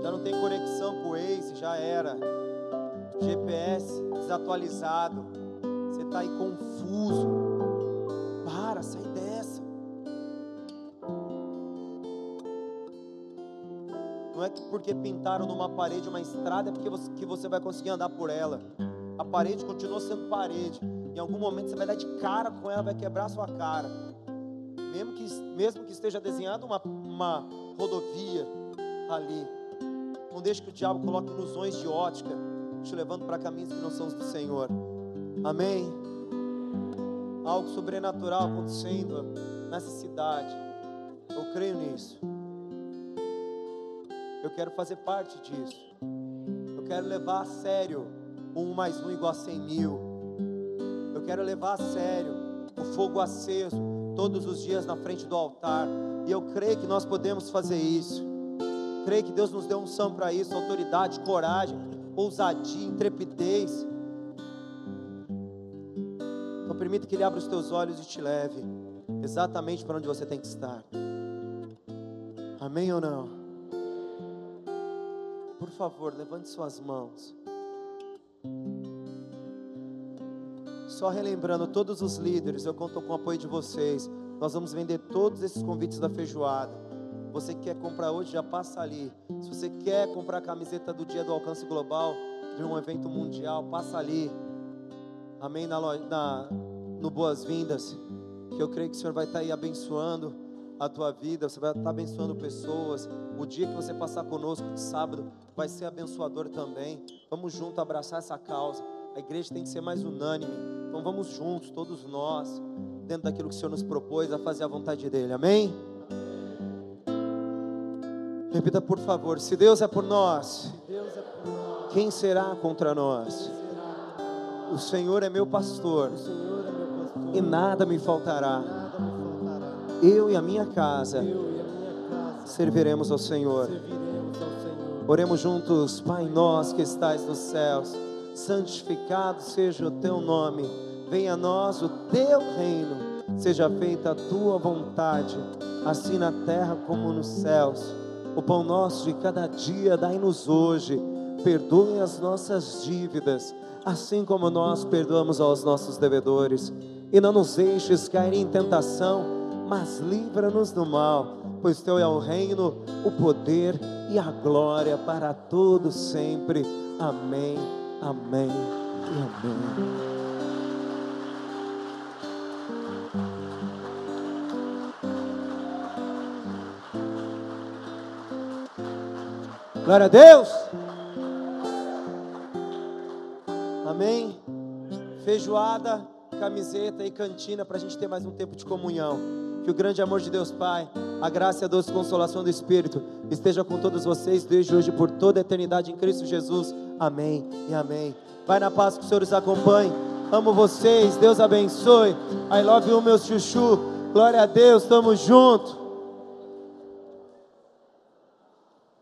Speaker 1: Já não tem conexão com o Waze, já era. GPS desatualizado. Você está aí confuso. Para, sai dessa. Não é que porque pintaram numa parede uma estrada é porque você, que você vai conseguir andar por ela. A parede continua sendo parede. Em algum momento você vai dar de cara com ela, vai quebrar sua cara. Mesmo que, mesmo que esteja desenhado uma, uma rodovia ali. Não deixe que o diabo coloque ilusões de ótica, te levando para caminhos que não são os do Senhor. Amém? Algo sobrenatural acontecendo nessa cidade. Eu creio nisso. Eu quero fazer parte disso. Eu quero levar a sério um mais um igual a cem mil. Eu quero levar a sério o fogo aceso todos os dias na frente do altar. E eu creio que nós podemos fazer isso. Creio que Deus nos deu unção para isso, autoridade, coragem, ousadia, intrepidez. Então permita que Ele abra os teus olhos e te leve exatamente para onde você tem que estar. Amém ou não? Por favor, levante suas mãos. Só relembrando, todos os líderes, eu conto com o apoio de vocês. Nós vamos vender todos esses convites da feijoada. Você que quer comprar hoje, já passa ali. Se você quer comprar a camiseta do Dia do Alcance Global, de um evento mundial, passa ali. Amém? Na, na no Boas-Vindas. Que eu creio que o Senhor vai estar aí abençoando a tua vida, você vai estar abençoando pessoas. O dia que você passar conosco de sábado vai ser abençoador também. Vamos junto abraçar essa causa. A igreja tem que ser mais unânime. Então vamos juntos, todos nós, dentro daquilo que o Senhor nos propôs a fazer a vontade dele. Amém? Repita por favor: se Deus é por nós, quem será contra nós? O Senhor é meu pastor, e nada me faltará eu e a minha casa serviremos ao Senhor. Oremos juntos, Pai nosso que estais nos céus, santificado seja o teu nome, venha a nós o teu reino, seja feita a tua vontade, assim na terra como nos céus. O pão nosso de cada dia dai-nos hoje, perdoe as nossas dívidas, assim como nós perdoamos aos nossos devedores, e não nos deixes cair em tentação mas livra-nos do mal, pois teu é o reino, o poder e a glória para todos sempre. Amém, amém e amém. Glória a Deus. Amém. Feijoada, camiseta e cantina para a gente ter mais um tempo de comunhão. Que o grande amor de Deus Pai, a graça e a doce consolação do Espírito esteja com todos vocês desde hoje por toda a eternidade em Cristo Jesus. Amém e amém. Vai na paz que o Senhor os acompanhe. Amo vocês, Deus abençoe. I love you, meu chuchu. Glória a Deus, tamo junto.